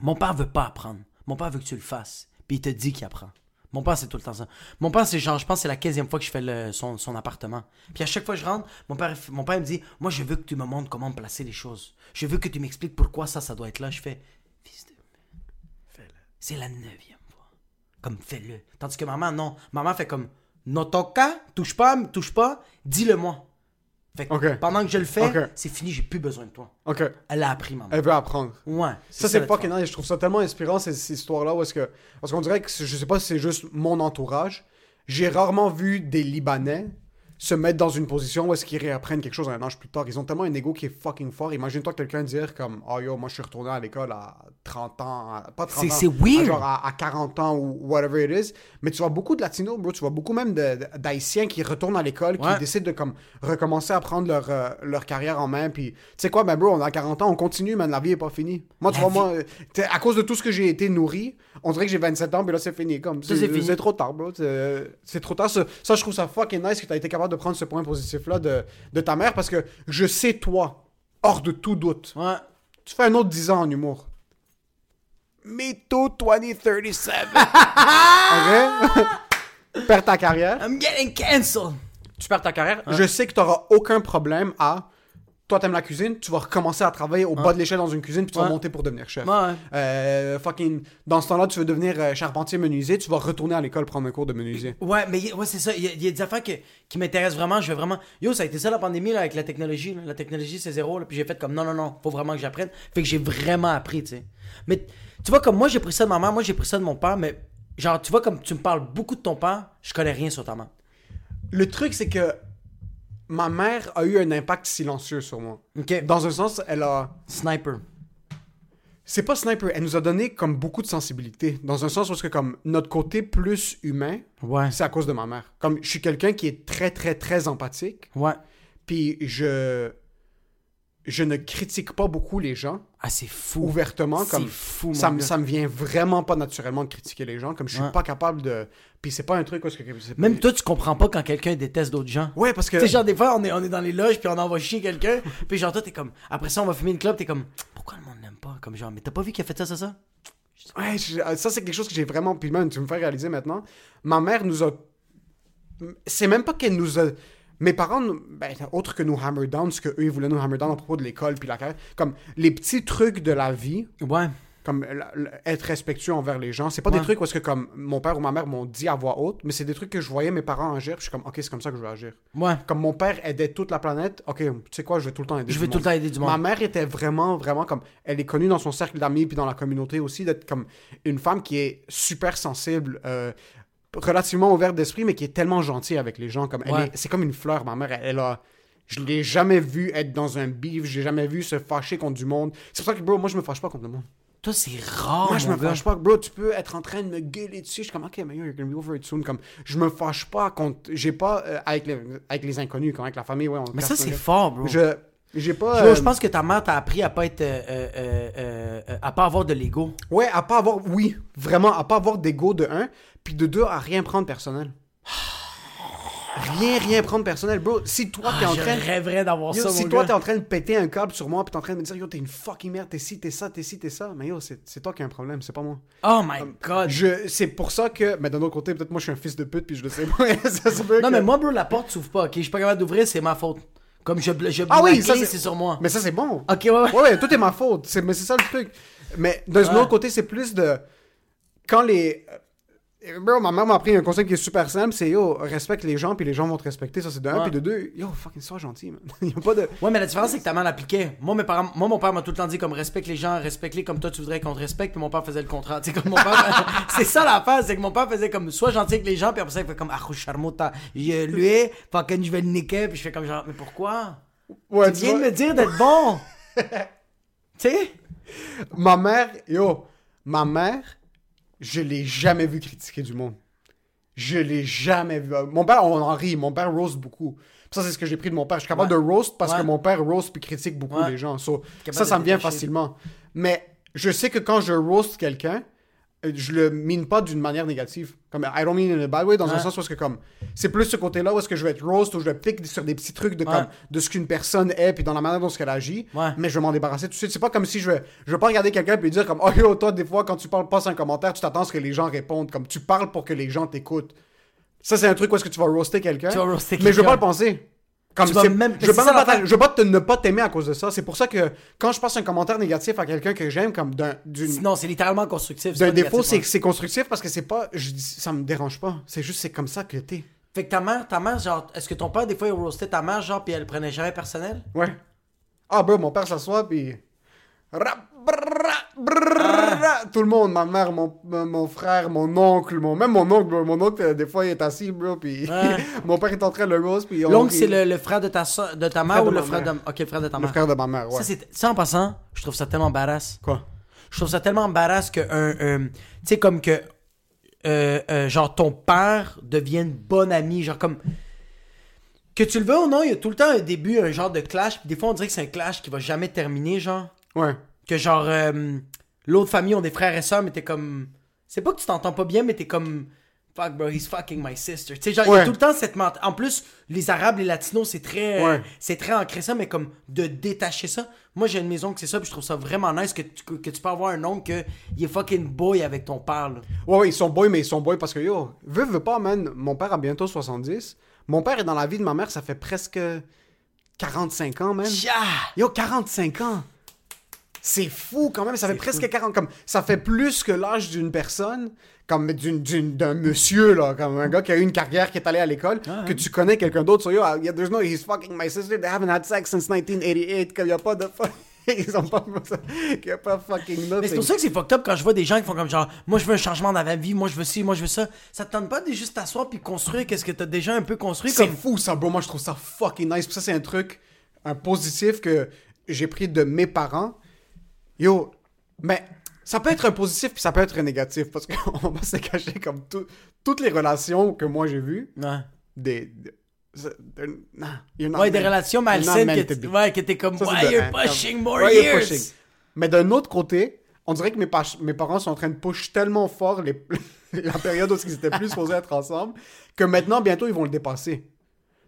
Mon père veut pas apprendre. Mon père veut que tu le fasses. Puis il te dit qu'il apprend. Mon père, c'est tout le temps ça. Mon père, c'est genre, je pense que c'est la 15e fois que je fais le- son, son appartement. Puis à chaque fois que je rentre, mon père, mon père me dit Moi, je veux que tu me montres comment placer les choses. Je veux que tu m'expliques pourquoi ça, ça doit être là. Je fais Fils de. Fais-le. C'est la neuvième fois. Comme fais-le. Tandis que maman, non. Maman fait comme No toca, touche pas, touche pas, dis-le moi. Fait que Ok. pendant que je le fais, c'est fini, j'ai plus besoin de toi. Elle a appris, maman. Elle veut apprendre. Ouais. Ça, c'est fucking nice. Je trouve ça tellement inspirant, ces, ces histoires-là. Où est-ce que... Parce qu'on dirait que, je sais pas si c'est juste mon entourage. J'ai rarement vu des Libanais se mettre dans une position où est-ce qu'ils réapprennent quelque chose un âge plus tard. Ils ont tellement un ego qui est fucking fort. Imagine-toi quelqu'un dire comme « Oh yo, moi je suis retourné à l'école à 30 ans. à- Pas 30 C'est- ans. à Genre à, à 40 ans ou whatever it is. Mais tu vois beaucoup de Latinos, bro. Tu vois beaucoup même d'Haïtiens qui retournent à l'école, qui décident de comme recommencer à prendre leur, euh, leur carrière en main. Puis tu sais quoi, ben bro, on a 40 ans, on continue, man. La vie est pas finie. Moi, tu vois, moi, euh, à cause de tout ce que j'ai été nourri, on dirait que j'ai 27 ans, puis là, c'est fini. Comme, Ça, c'est fini. C'est trop tard, bro. C'est c'est trop tard. Ça, ça, je trouve ça fucking nice que tu as été capable de prendre ce point positif-là de, de ta mère parce que je sais, toi, hors de tout doute, Ouais. tu fais un autre 10 ans en humour. Me too 2037. ok? [LAUGHS] Perds ta carrière. I'm getting cancelled. Tu perds ta carrière? Je sais que tu n'auras aucun problème à. Toi, t'aimes la cuisine, tu vas recommencer à travailler au bas de l'échelle dans une cuisine, puis tu vas monter pour devenir chef. Ouais. Euh, fucking, dans ce temps-là, tu veux devenir euh, charpentier menuisier, tu vas retourner à l'école prendre un cours de menuisier. Ouais, mais ouais, c'est ça. Il y, a- il y a des affaires que- qui m'intéressent vraiment. Je vais vraiment. Yo, ça a été ça la pandémie là, avec la technologie. là. La technologie, c'est zéro. là. Puis j'ai fait comme non, non, non, faut vraiment que j'apprenne. Fait que j'ai vraiment appris, tu sais. Mais tu vois, comme moi, j'ai pris ça de ma mère, moi, j'ai pris ça de mon père. Mais genre, tu vois, comme tu me parles beaucoup de ton père, je connais rien sur ta mère. Le truc, c'est que ma mère a eu un impact silencieux sur moi. Dans un sens, elle a. Sniper. C'est pas sniper, elle nous a donné comme beaucoup de sensibilité. Dans un sens est-ce que comme notre côté plus humain, Ouais. c'est à cause de ma mère. Comme je suis quelqu'un qui est très très très empathique, Ouais. puis je je ne critique pas beaucoup les gens Ah, c'est fou. ouvertement comme fou, ça me ça me vient vraiment pas naturellement de critiquer les gens comme je suis Ouais. pas capable de puis c'est pas un truc est-ce que Même toi, tu comprends pas quand quelqu'un déteste d'autres gens. Ouais, parce que Tu sais, genre, des fois, on est, on est dans les loges, puis on envoie chier quelqu'un, [LAUGHS] puis genre, toi, t'es comme. Après ça, on va fumer une clope, t'es comme. Pourquoi le monde l'aime pas? Comme genre, mais t'as pas vu qu'il a fait ça, ça, ça? Ouais, je- ça c'est quelque chose que j'ai vraiment. Puis même, tu me fais réaliser maintenant. Ma mère nous a. C'est même pas qu'elle nous a. Mes parents, ben, autre que nous hammer down, ce qu'eux ils voulaient nous hammer down à propos de l'école puis la carrière, comme les petits trucs de la vie, Ouais. comme être respectueux envers les gens, c'est pas des trucs parce que comme mon père ou ma mère m'ont dit à voix haute, mais c'est des trucs que je voyais mes parents agir, puis je suis comme, ok, c'est comme ça que je veux agir. Ouais. Comme mon père aidait toute la planète, ok, tu sais quoi, je vais tout le temps aider Je vais tout le temps aider du monde. Ma mère était vraiment, vraiment comme. Elle est connue dans son cercle d'amis puis dans la communauté aussi d'être comme une femme qui est super sensible, euh, relativement ouverte d'esprit, mais qui est tellement gentille avec les gens. Comme Ouais. est- c'est comme une fleur, ma mère. Elle, elle a. Je l'ai jamais vue être dans un beef, j'ai jamais vu se fâcher contre du monde. C'est pour ça que, bro, moi, je me fâche pas contre le monde. Toi, c'est rare. moi, je me fâche pas. Bro, tu peux être en train de me gueuler dessus. Je suis comme, ok, yo, you're gonna be over it soon. Comme, je me fâche pas contre. J'ai pas. euh, avec, les, avec les inconnus, comme avec la famille, ouais. on Mais ça, c'est fort, bro. Je. J'ai pas. Yo, euh, je pense que ta mère t'a appris à pas être. euh, à pas avoir de l'ego. Ouais, à pas avoir, oui, vraiment, à pas avoir d'ego de un, puis de deux, à rien prendre personnel. Rien, rien prendre personnel, bro. Si toi, t'es en Ah, Je train... rêverais d'avoir ça, si mon toi, t'es en train de péter un câble sur moi, puis t'es en train de me dire, yo, t'es une fucking merde, t'es ci, t'es ça, t'es ci, t'es ça, mais yo, c'est toi qui as un problème, c'est pas moi. Oh my god. Je, c'est pour ça que, mais d'un autre côté, peut-être moi, je suis un fils de pute, puis je le sais pas. [LAUGHS] ça se peut Non, que- mais moi, bro, la porte s'ouvre pas, ok? Je suis pas capable d'ouvrir, c'est ma faute. Comme je, je Ah oui, c'est- sur moi. Mais ça, c'est bon. Ok, ouais, ouais. Ouais, tout est ma faute. C'est, mais c'est ça le truc. Mais d'un Ouais. autre côté, c'est plus de. Quand les. Euh, Bro, ma mère m'a appris un conseil qui est super simple c'est yo, respecte les gens, puis les gens vont te respecter. Ça, c'est de un. Ouais. Puis de deux, yo, fucking sois gentil, man. Il [LAUGHS] y a pas de. Ouais, mais la différence, c'est que ta mère l'appliquait. Moi, mes parents, moi, mon père m'a tout le temps dit comme respecte les gens, respecte-les comme toi tu voudrais qu'on te respecte, puis mon père faisait le contraire. Sais, comme mon père, [LAUGHS] [LAUGHS] c'est ça l'affaire, c'est que mon père faisait comme sois gentil avec les gens, puis après ça, il fait comme ah, charmota, je lui, fucking, je vais le niquer, puis je fais comme genre, mais pourquoi? Ouais, Tu viens de me dire d'être bon! tu sais? Ma mère, yo, ma mère, je l'ai jamais vu critiquer du monde. Je l'ai jamais vu. Mon père, on en rit. Mon père roast beaucoup. Ça, c'est ce que j'ai pris de mon père. Je suis capable Ouais. de roast parce Ouais. que mon père roast puis critique beaucoup Ouais. les gens. So, ça, ça me vient facilement. Mais je sais que quand je roast quelqu'un, euh, je le mine pas d'une manière négative. Comme, I don't mean in a bad way, dans un sens où est-ce que comme, c'est plus ce côté-là où est-ce que je vais être roast, où je vais piquer sur des petits trucs de Ouais. comme, de ce qu'une personne est, puis dans la manière dont elle agit. Ouais. Mais je vais m'en débarrasser tout de suite. C'est pas comme si je vais, je vais pas regarder quelqu'un puis dire comme, oh yo, toi, des fois, quand tu parles, passe un commentaire, tu t'attends à ce que les gens répondent. Comme, tu parles pour que les gens t'écoutent. Ça, c'est un truc où est-ce que tu vas roaster quelqu'un. Tu vas roaster Mais je veux quelqu'un. pas le penser. Comme Tu vas c'est- même- je veux pas, ça je veux pas te, ne pas t'aimer à cause de ça. C'est pour ça que quand je passe un commentaire négatif à quelqu'un que j'aime, comme d'un, Non, c'est littéralement constructif. d'un défaut, c'est c'est constructif parce que c'est pas, je ça me dérange pas. C'est juste, c'est comme ça que t'es. Fait que ta mère, ta mère, genre, est-ce que ton père, des fois, il roastait ta mère, genre, puis elle le prenait jamais personnel? Ouais. Ah, bro, mon père s'assoit, puis. Brrra. Tout le monde, ma mère, mon, mon frère, mon oncle, mon, même mon oncle, bro. Mon oncle, euh, des fois, il est assis, bro, puis [LAUGHS] mon père est en train de le rose, puis on L'oncle, c'est le, le frère de ta, de ta mère ou le frère de... mère. Ok, le frère de ta le mère. frère de ma mère, ouais. Ça, c'est... ça, en passant, je trouve ça tellement badass. Quoi? Je trouve ça tellement badass que un, un- tu sais comme que euh, euh, genre ton père devienne bon ami, genre comme que tu le veux ou non, il y a tout le temps un début, un genre de clash, puis des fois on dirait que c'est un clash qui va jamais terminer, genre Ouais. Que genre euh, l'autre famille ont des frères et sœurs, mais t'es comme c'est pas que tu t'entends pas bien, mais t'es comme fuck bro, he's fucking my sister. Tu sais genre il y a Ouais. tout le temps cette ment- en plus les arabes, les latinos, c'est très euh, Ouais. c'est très ancré ça, mais comme de détacher ça. Moi j'ai une maison que c'est ça, puis je trouve ça vraiment nice que tu, que tu peux avoir un oncle que il est fucking boy avec ton père. là. Ouais, ouais, ils sont boys, mais ils sont boys parce que, yo, veux, veux pas, man, mon père a bientôt 70. Mon père est dans la vie de ma mère, ça fait presque 45 ans, man. Tcha! Yo, 45 ans! C'est fou quand même, ça fait presque 40 comme ça fait plus que l'âge d'une personne, comme d'un monsieur là, comme un gars qui a eu une carrière qui est allé à l'école, que tu connais quelqu'un d'autre sur yo, ah, yeah, there's no he's fucking my sister, they haven't had sex since 1988, qu'il y a pas de fuck- [LAUGHS] ils ont pas qu'il y a pas fucking nothing. Mais c'est pour ça que c'est fucked up quand je vois des gens qui font comme genre, moi je veux un changement dans ma vie, moi je veux ci, moi je veux ça. Ça te tente pas de juste t'asseoir puis construire qu'est-ce que t'as déjà un peu construit C'est comme. fou ça, bro. Moi, je trouve ça fucking nice. Puis ça, c'est un truc, un positif que j'ai pris de mes parents. Yo, mais ça peut être un positif puis ça peut être un négatif parce qu'on [LAUGHS] va se cacher comme tout- toutes les relations que moi j'ai vues, Ouais. des. des- not Ouais, des relations malsaines que, to t- be. ouais, que t'es comme, Ça, why you're hein, pushing more why years? pushing? Mais d'un autre côté, on dirait que mes, pa- mes parents sont en train de push tellement fort les- [LAUGHS] la période où ils étaient plus [LAUGHS] supposés être ensemble que maintenant, bientôt, ils vont le dépasser.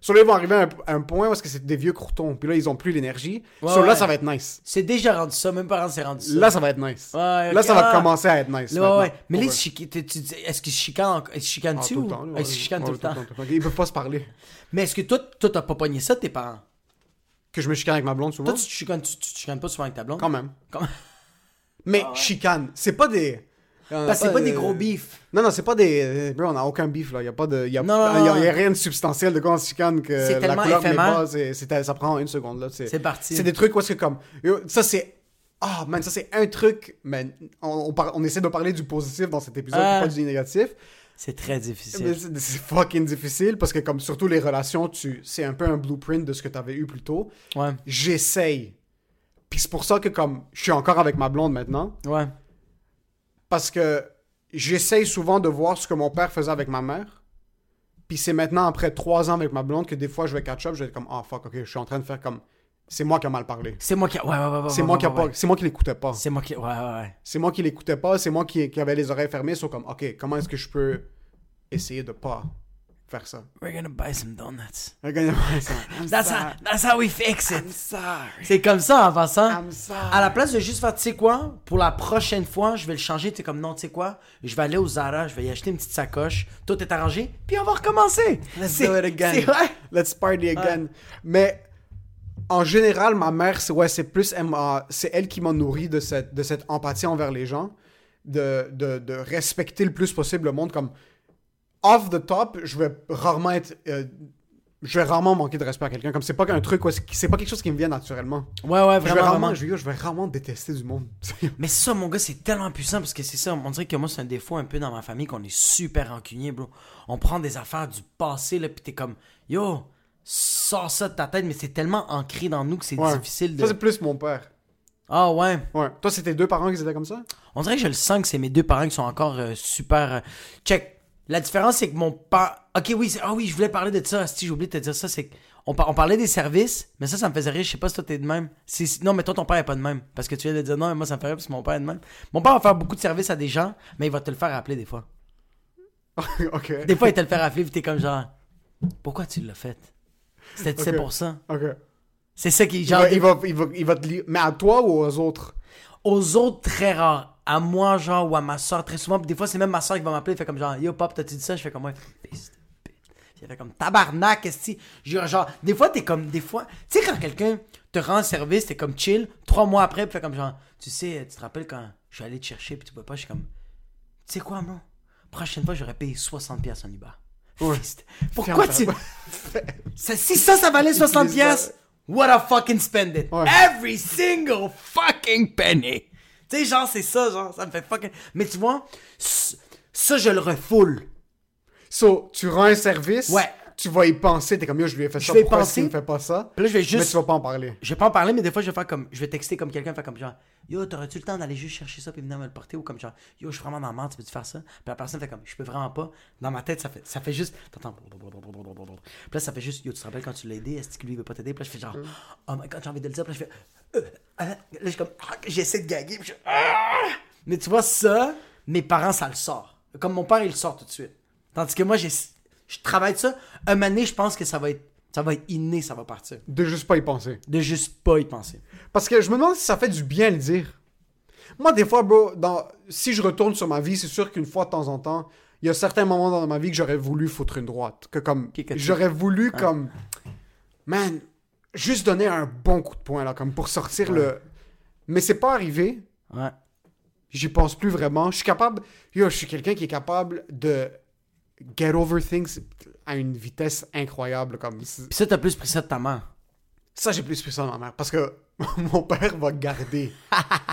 Sur là, ils vont arriver à un, à un point où est-ce que c'est des vieux croutons. Puis là, ils ont plus l'énergie. Ouais, Sur là, ouais. ça va être nice. C'est déjà rendu ça, même parents c'est rendu ça. Là, ça va être nice. Ouais, Là, ça va ah. commencer à être nice. Là, ouais, ouais. Mais là, est-ce qu'ils se chicanent, en- ils se Ah, chicanent-tu tout le ou? temps, là, Ouais, Ils se ouais. chicanent tout Ouais, le temps. Ils peuvent pas se parler. Mais est-ce que toi, toi, t'as pas pogné ça de tes parents? Que je me chicane avec ma blonde souvent? Toi, tu te chicanes, tu, tu te chicanes pas souvent avec ta blonde? Quand même. Quand- Mais chicane, c'est pas des. Parce que c'est pas des gros beefs. Non, non, c'est pas des. euh, Bro, on a aucun beef, là. Y a pas de. Y a, Non, non, y a- non. y a rien de substantiel de quoi on se chicane que C'est la tellement couleur éphémère. bas, c'est- ça prend une seconde, là. C'est parti. C'est des trucs où est-ce que comme. Ça, c'est. Ah, man, ça, c'est un truc. Man, on, on, par- on essaie de parler du positif dans cet épisode, Ah. pas du négatif. C'est très difficile. c'est c'est fucking difficile parce que, comme surtout les relations, tu c'est un peu un blueprint de ce que tu avais eu plus tôt. Ouais, J'essaye. Puis c'est pour ça que, comme, je suis encore avec ma blonde maintenant. ouais. Parce que j'essaye souvent de voir ce que mon père faisait avec ma mère. Puis c'est maintenant, après trois ans avec ma blonde, que des fois je vais catch up, je vais être comme, ah fuck, ok, je suis en train de faire comme. C'est moi qui a mal parlé. C'est moi qui. Ouais, ouais, ouais. C'est ouais, moi ouais, qui a ouais, pas, ouais. c'est moi qui l'écoutais pas. C'est moi qui. Ouais, ouais, ouais. C'est moi qui l'écoutais pas, c'est moi qui, qui avait les oreilles fermées, sur comme, ok, comment est-ce que je peux essayer de pas faire ça. We're gonna buy some donuts. Regarde-moi ça. [LAUGHS] I'm That's how, that's how we fix it. I'm sorry. C'est comme ça en passant. I'm sorry. À la place de juste faire, tu sais quoi, pour la prochaine fois, je vais le changer. Tu sais, comme non, tu sais quoi, je vais aller au Zara, je vais y acheter une petite sacoche, tout est arrangé, puis on va recommencer. Let's do it again. Let's party again. Mais en général, ma mère, c'est ouais, plus c'est elle qui m'a nourri de cette, de cette empathie envers les gens, de, de, de respecter le plus possible le monde. Comme off the top, je vais rarement être, euh, je vais rarement manquer de respect à quelqu'un. Comme c'est pas qu'un truc, c'est pas quelque chose qui me vient naturellement. Ouais, ouais, je vais vraiment. rarement, vraiment. je, vais- je vais rarement détester du monde. [LAUGHS] Mais ça, mon gars, c'est tellement puissant parce que c'est ça. On dirait que moi, c'est un défaut un peu dans ma famille qu'on est super rancunier, bro. On prend des affaires du passé, là, pis t'es comme, yo, sors ça de ta tête, mais c'est tellement ancré dans nous que c'est Ouais. difficile de. Ça c'est plus mon père. Ah ouais. Ouais. Toi, c'était deux parents qui étaient comme ça? On dirait que je le sens que c'est mes deux parents qui sont encore euh, super. euh, Check. La différence, c'est que mon père. Ok, oui, ah oui, je voulais parler de ça. Si j'ai oublié de te dire ça, c'est qu'on on parlait des services, mais ça, ça me faisait rire. Je sais pas si toi t'es de même. Si- Non, mais toi, ton père est pas de même. Parce que tu viens de dire non, mais moi, ça me fait rire parce que mon père est de même. Mon père va faire beaucoup de services à des gens, mais il va te le faire appeler des fois. [LAUGHS] ok. Des fois, il te le fait rappeler, puis t'es comme genre. Pourquoi tu l'as fait? C'était c'est Ok. pour ça. Ok. C'est ça qui. Il Genre, va, il, va, il, va, il va te lire. Mais à toi ou aux autres? Aux autres, très rare. À moi, genre, ou à ma soeur, très souvent. Puis des fois, c'est même ma soeur qui va m'appeler. Elle fait comme genre, Yo, pop, t'as-tu dit ça? Je fais comme, ouais. Puis elle fait comme, tabarnak, est-ce que. Genre, genre, des fois, t'es comme, des fois. Tu sais, quand quelqu'un te rend service, t'es comme chill. Trois mois après, puis fait comme genre, tu sais, tu te rappelles quand je suis allé te chercher, puis tu pouvais pas, je suis comme, tu sais quoi, bro? Prochaine fois, j'aurais payé 60$ en Uber. Ouais. Pourquoi tu. [LAUGHS] Ça- si ça, ça valait 60 Utilise pas. pièces, what a fucking spend it. Ouais. Every single fucking penny. Tu sais, genre, c'est ça, genre, ça me fait fucking. Mais tu vois, ça, je le refoule. So, tu rends un service, Ouais. tu vas y penser, t'es comme yo, je lui ai fait Je ça, vais pourquoi penser. me fait pas ça? Puis là, je vais Mais juste. tu vas pas en parler. Je vais pas en parler, mais des fois, je vais faire comme. Je vais texter comme quelqu'un, faire comme genre. Yo, t'aurais-tu le temps d'aller juste chercher ça puis venir me le porter ou comme genre. Yo, je suis vraiment dans la merde, tu peux-tu faire ça? Puis la personne fait comme. Je peux vraiment pas. Dans ma tête, ça fait, ça fait juste. T'entends. Puis là, ça fait juste. Yo, tu te rappelles quand tu l'as aidé? Est-ce que lui, il veut pas t'aider? Puis là, je fais genre. Oh my god, j'ai envie de le dire. Puis là, je fais. Ah. Là, je suis comme. ah, J'essaie de gaguer. Puis je. ah. Mais tu vois, ça, mes parents, ça le sort. Comme mon père, il le sort tout de suite. Tandis que moi, j'ai. Je travaille ça. Un donné, je pense que ça va être. Ça va être inné, ça va partir. De juste pas y penser. De juste pas y penser. Parce que je me demande si ça fait du bien le dire. Moi, des fois, bro, dans... si je retourne sur ma vie, c'est sûr qu'une fois de temps en temps, il y a certains moments dans ma vie que j'aurais voulu foutre une droite. Que comme. J'aurais voulu comme. Man, juste donner un bon coup de poing, là, comme pour sortir le. Mais c'est pas arrivé. Ouais. J'y pense plus vraiment. Je suis capable. Yo, je suis quelqu'un qui est capable de get over things à une vitesse incroyable. Comme Pis ça, t'as plus pris ça de ta mère. ça, j'ai plus pris ça de ma mère parce que [LAUGHS] mon père va garder.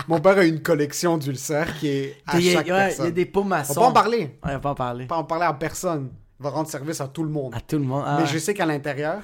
mon père a une collection d'ulcères qui est à y a, chaque il y a des pots On va pas en parler. Ouais, on va pas en parler. Pas en parler à personne. Il va rendre service à tout le monde. À tout le monde. Ah, Mais je sais qu'à l'intérieur,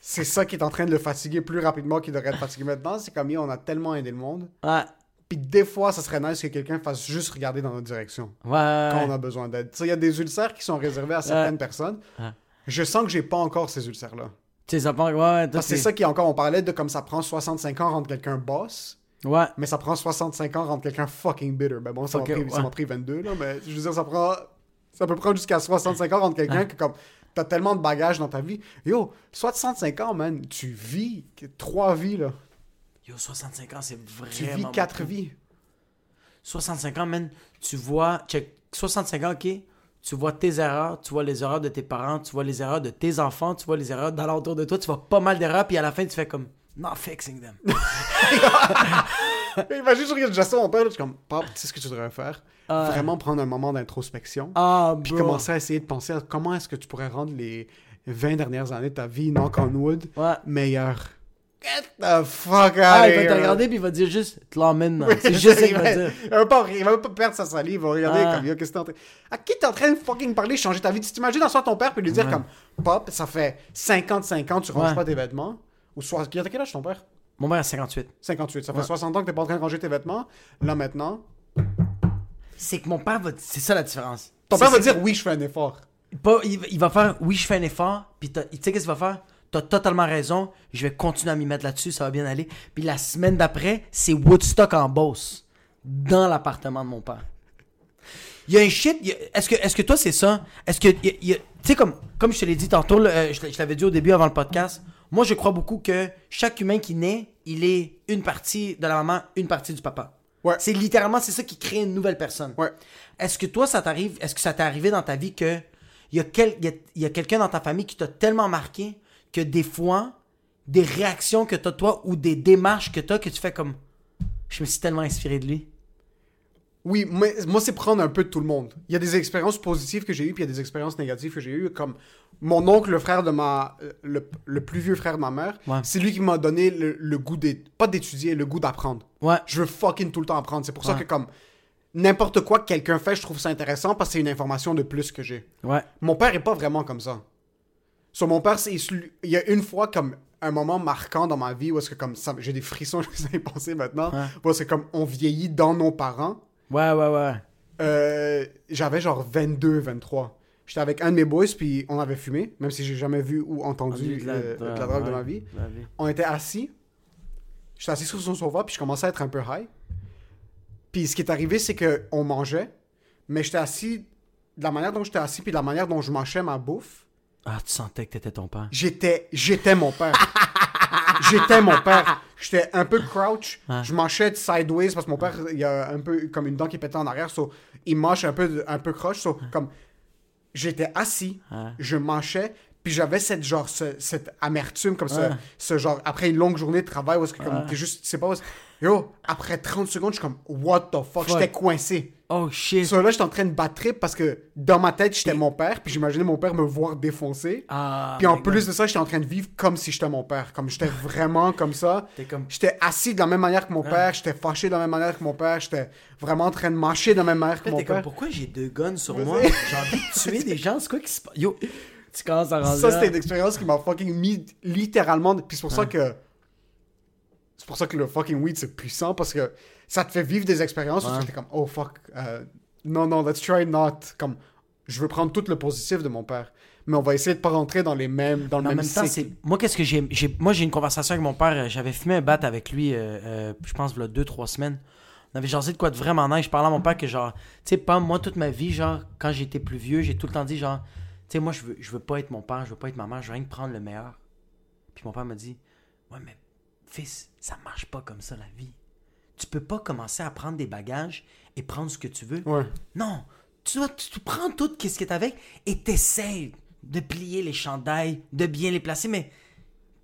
c'est ça qui est en train de le fatiguer plus rapidement qu'il devrait être fatigué maintenant. C'est comme, on a tellement aidé le monde. ouais. Puis des fois, ça serait nice que quelqu'un fasse juste regarder dans notre direction. Ouais. quand on a besoin d'aide. Tu sais, il y a des ulcères qui sont réservés à certaines personnes. Ouais. Je sens que j'ai pas encore ces ulcères-là. Tu sais. Ouais, c'est ça qui est encore, on parlait de comme ça prend 65 ans rendre quelqu'un boss, Ouais. mais ça prend 65 ans rendre quelqu'un fucking bitter. Ben bon, ça m'a pris, ça ouais. m'a pris 22, là, mais je veux dire, ça prend. Ça peut prendre jusqu'à 65 ans rendre quelqu'un que comme. T'as tellement de bagages dans ta vie. Yo, 65 ans, man, tu vis trois vies, là. Yo, 65 ans, c'est vraiment. Tu vis quatre beaucoup. vies. 65 ans, man, tu vois. Check. 65 ans, ok. Tu vois tes erreurs, tu vois les erreurs de tes parents, tu vois les erreurs de tes enfants, tu vois les erreurs d'alentour de toi, tu vois pas mal d'erreurs, puis à la fin, tu fais comme. Not fixing them. [LAUGHS] Imagine, je regarde Justin, mon père, je suis comme, Pop, tu sais ce que tu devrais faire? Ah. Vraiment prendre un moment d'introspection. Ah, Puis commencer à essayer de penser à comment est-ce que tu pourrais rendre les 20 dernières années de ta vie, knock on wood, Ouais. meilleures. Get the fuck out Ah, il va te regarder, puis il va dire juste, te l'emmène. C'est [LAUGHS] juste ça qu'il va dire. Il va, pas, il va pas perdre sa salive, il va regarder Ah. comme, yo, qu'est-ce que t'es en train... À qui t'es en train de fucking parler, changer ta vie? Tu t'imagines en soi ton père, puis lui dire Ouais. comme, Pop, ça fait 55 ans, tu ranges Ouais. pas tes vêtements. Ou soit... Il a quel âge ton père? Mon père a 58. 58. Ça fait Ouais. 60 ans que t'es pas en train de ranger tes vêtements. Là, maintenant, C'est que mon père va. C'est ça la différence. ton père va dire, oui, je fais un effort. Pas, il, va- il va faire oui, je fais un effort, puis tu sais qu'est-ce qu'il va faire? T'as totalement raison, je vais continuer à m'y mettre là-dessus, ça va bien aller. Puis la semaine d'après, c'est Woodstock en Beauce, dans l'appartement de mon père. Il y a un shit, est-ce que, est-ce que toi c'est ça? Est-ce que, tu sais, comme, comme je te l'ai dit tantôt, euh, je, je l'avais dit au début avant le podcast, moi je crois beaucoup que chaque humain qui naît, il est une partie de la maman, une partie du papa. Ouais. C'est littéralement, c'est ça qui crée une nouvelle personne. Ouais. Est-ce que toi, ça t'arrive, est-ce que ça t'est arrivé dans ta vie que il y a, quel- il y a, il y a quelqu'un dans ta famille qui t'a tellement marqué que des fois, des réactions que t'as toi ou des démarches que t'as que tu fais comme, je me suis tellement inspiré de lui. Oui, mais moi, c'est prendre un peu de tout le monde. Il y a des expériences positives que j'ai eues, puis il y a des expériences négatives que j'ai eues, comme mon oncle, le frère de ma... euh, Le, le plus vieux frère de ma mère, Ouais. c'est lui qui m'a donné le, le goût d'é- Pas d'étudier, le goût d'apprendre. Ouais. Je veux fucking tout le temps apprendre. C'est pour ça que, comme... N'importe quoi que quelqu'un fait, je trouve ça intéressant parce que c'est une information de plus que j'ai. Ouais. Mon père est pas vraiment comme ça. Sur mon père, c'est il y a une fois comme un moment marquant dans ma vie où est-ce que comme ça, j'ai des frissons, [LAUGHS] je sais y penser maintenant, Ouais. où que comme on vieillit dans nos parents. Ouais, ouais, ouais. Euh, j'avais genre 22, 23. J'étais avec un de mes boys, puis on avait fumé, même si j'ai jamais vu ou entendu De la- euh, de de la- la drogue de ma vie. de la vie. On était assis. J'étais assis sur son sofa, puis je commençais à être un peu high. Puis ce qui est arrivé, c'est que on mangeait, mais j'étais assis, de la manière dont j'étais assis, puis de la manière dont je mâchais ma bouffe, Ah, tu sentais que t'étais ton père. j'étais, j'étais mon père. [LAUGHS] j'étais mon père. [LAUGHS] J'étais un peu crouch. Ouais. Je mâchais sideways parce que mon père, il y a un peu comme une dent qui pétait en arrière. So, il mâche un peu, un peu croche. So, comme, j'étais assis, je mâchais, Puis j'avais cette genre, ce- cette amertume comme ça, ce genre, après une longue journée de travail où est-ce que comme t'es juste, tu sais pas, où yo, après 30 secondes, je suis comme, what the fuck, Fuck. j'étais coincé. Oh shit. So là, j'étais en train de battre trip parce que dans ma tête, j'étais mon père, puis j'imaginais mon père me voir défoncer. Ah, puis en plus de ça, j'étais en train de vivre comme si j'étais mon père. Comme j'étais vraiment comme ça. Comme- J'étais assis de la même manière que mon père, j'étais fâché de la même manière que mon père, j'étais vraiment en train de mâcher de la même manière que mon t'es comme, père. pourquoi j'ai deux guns sur moi? J'ai envie de tuer des gens, c'est quoi qui se passe? Yo, tu commences à rendre Ça, c'était une expérience qui m'a fucking mis littéralement. Puis c'est pour ça que. C'est pour ça que le fucking weed c'est puissant parce que ça te fait vivre des expériences où tu es comme, oh fuck, euh, non, non, let's try not. Comme, je veux prendre tout le positif de mon père, mais on va essayer de pas rentrer dans les mêmes, dans le même, même temps. Moi, qu'est-ce que j'ai. Moi, j'ai une conversation avec mon père. euh, J'avais fumé un bat avec lui, euh, je pense, il y a deux, trois semaines. On avait jasé de quoi de vraiment nice. Je parlais à mon père que, genre, tu sais, pas moi, toute ma vie, genre, quand j'étais plus vieux, j'ai tout le temps dit, genre, tu sais, moi, je veux, je veux pas être mon père, je veux pas être ma mère, je veux rien que prendre le meilleur. Puis mon père m'a dit, ouais, mais fils, ça marche pas comme ça, la vie. Tu peux pas commencer à prendre des bagages et prendre ce que tu veux. Ouais. Non, tu, dois, tu, tu prends tout ce qui est avec et t'essayes de plier les chandails, de bien les placer, mais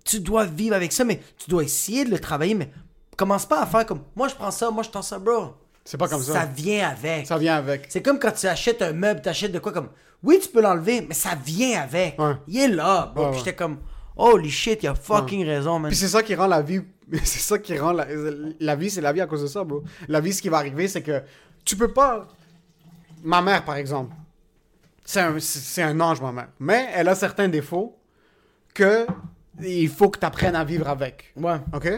tu dois vivre avec ça, mais tu dois essayer de le travailler, mais commence pas à faire comme moi je prends ça, moi je prends ça, bro. C'est pas comme ça. Ça vient avec. Ça vient avec. C'est comme quand tu achètes un meuble, tu achètes de quoi comme oui, tu peux l'enlever, mais ça vient avec. Ouais. Il est là, bro. Ouais, Puis j'étais comme holy shit, il a fucking raison, man. Puis c'est ça qui rend la vie. C'est ça qui rend la, la vie, c'est la vie à cause de ça, bro. La vie, ce qui va arriver, c'est que tu peux pas. Ma mère, par exemple, c'est un, c'est un ange, ma mère. Mais elle a certains défauts que il faut que tu apprennes à vivre avec. Ouais. OK?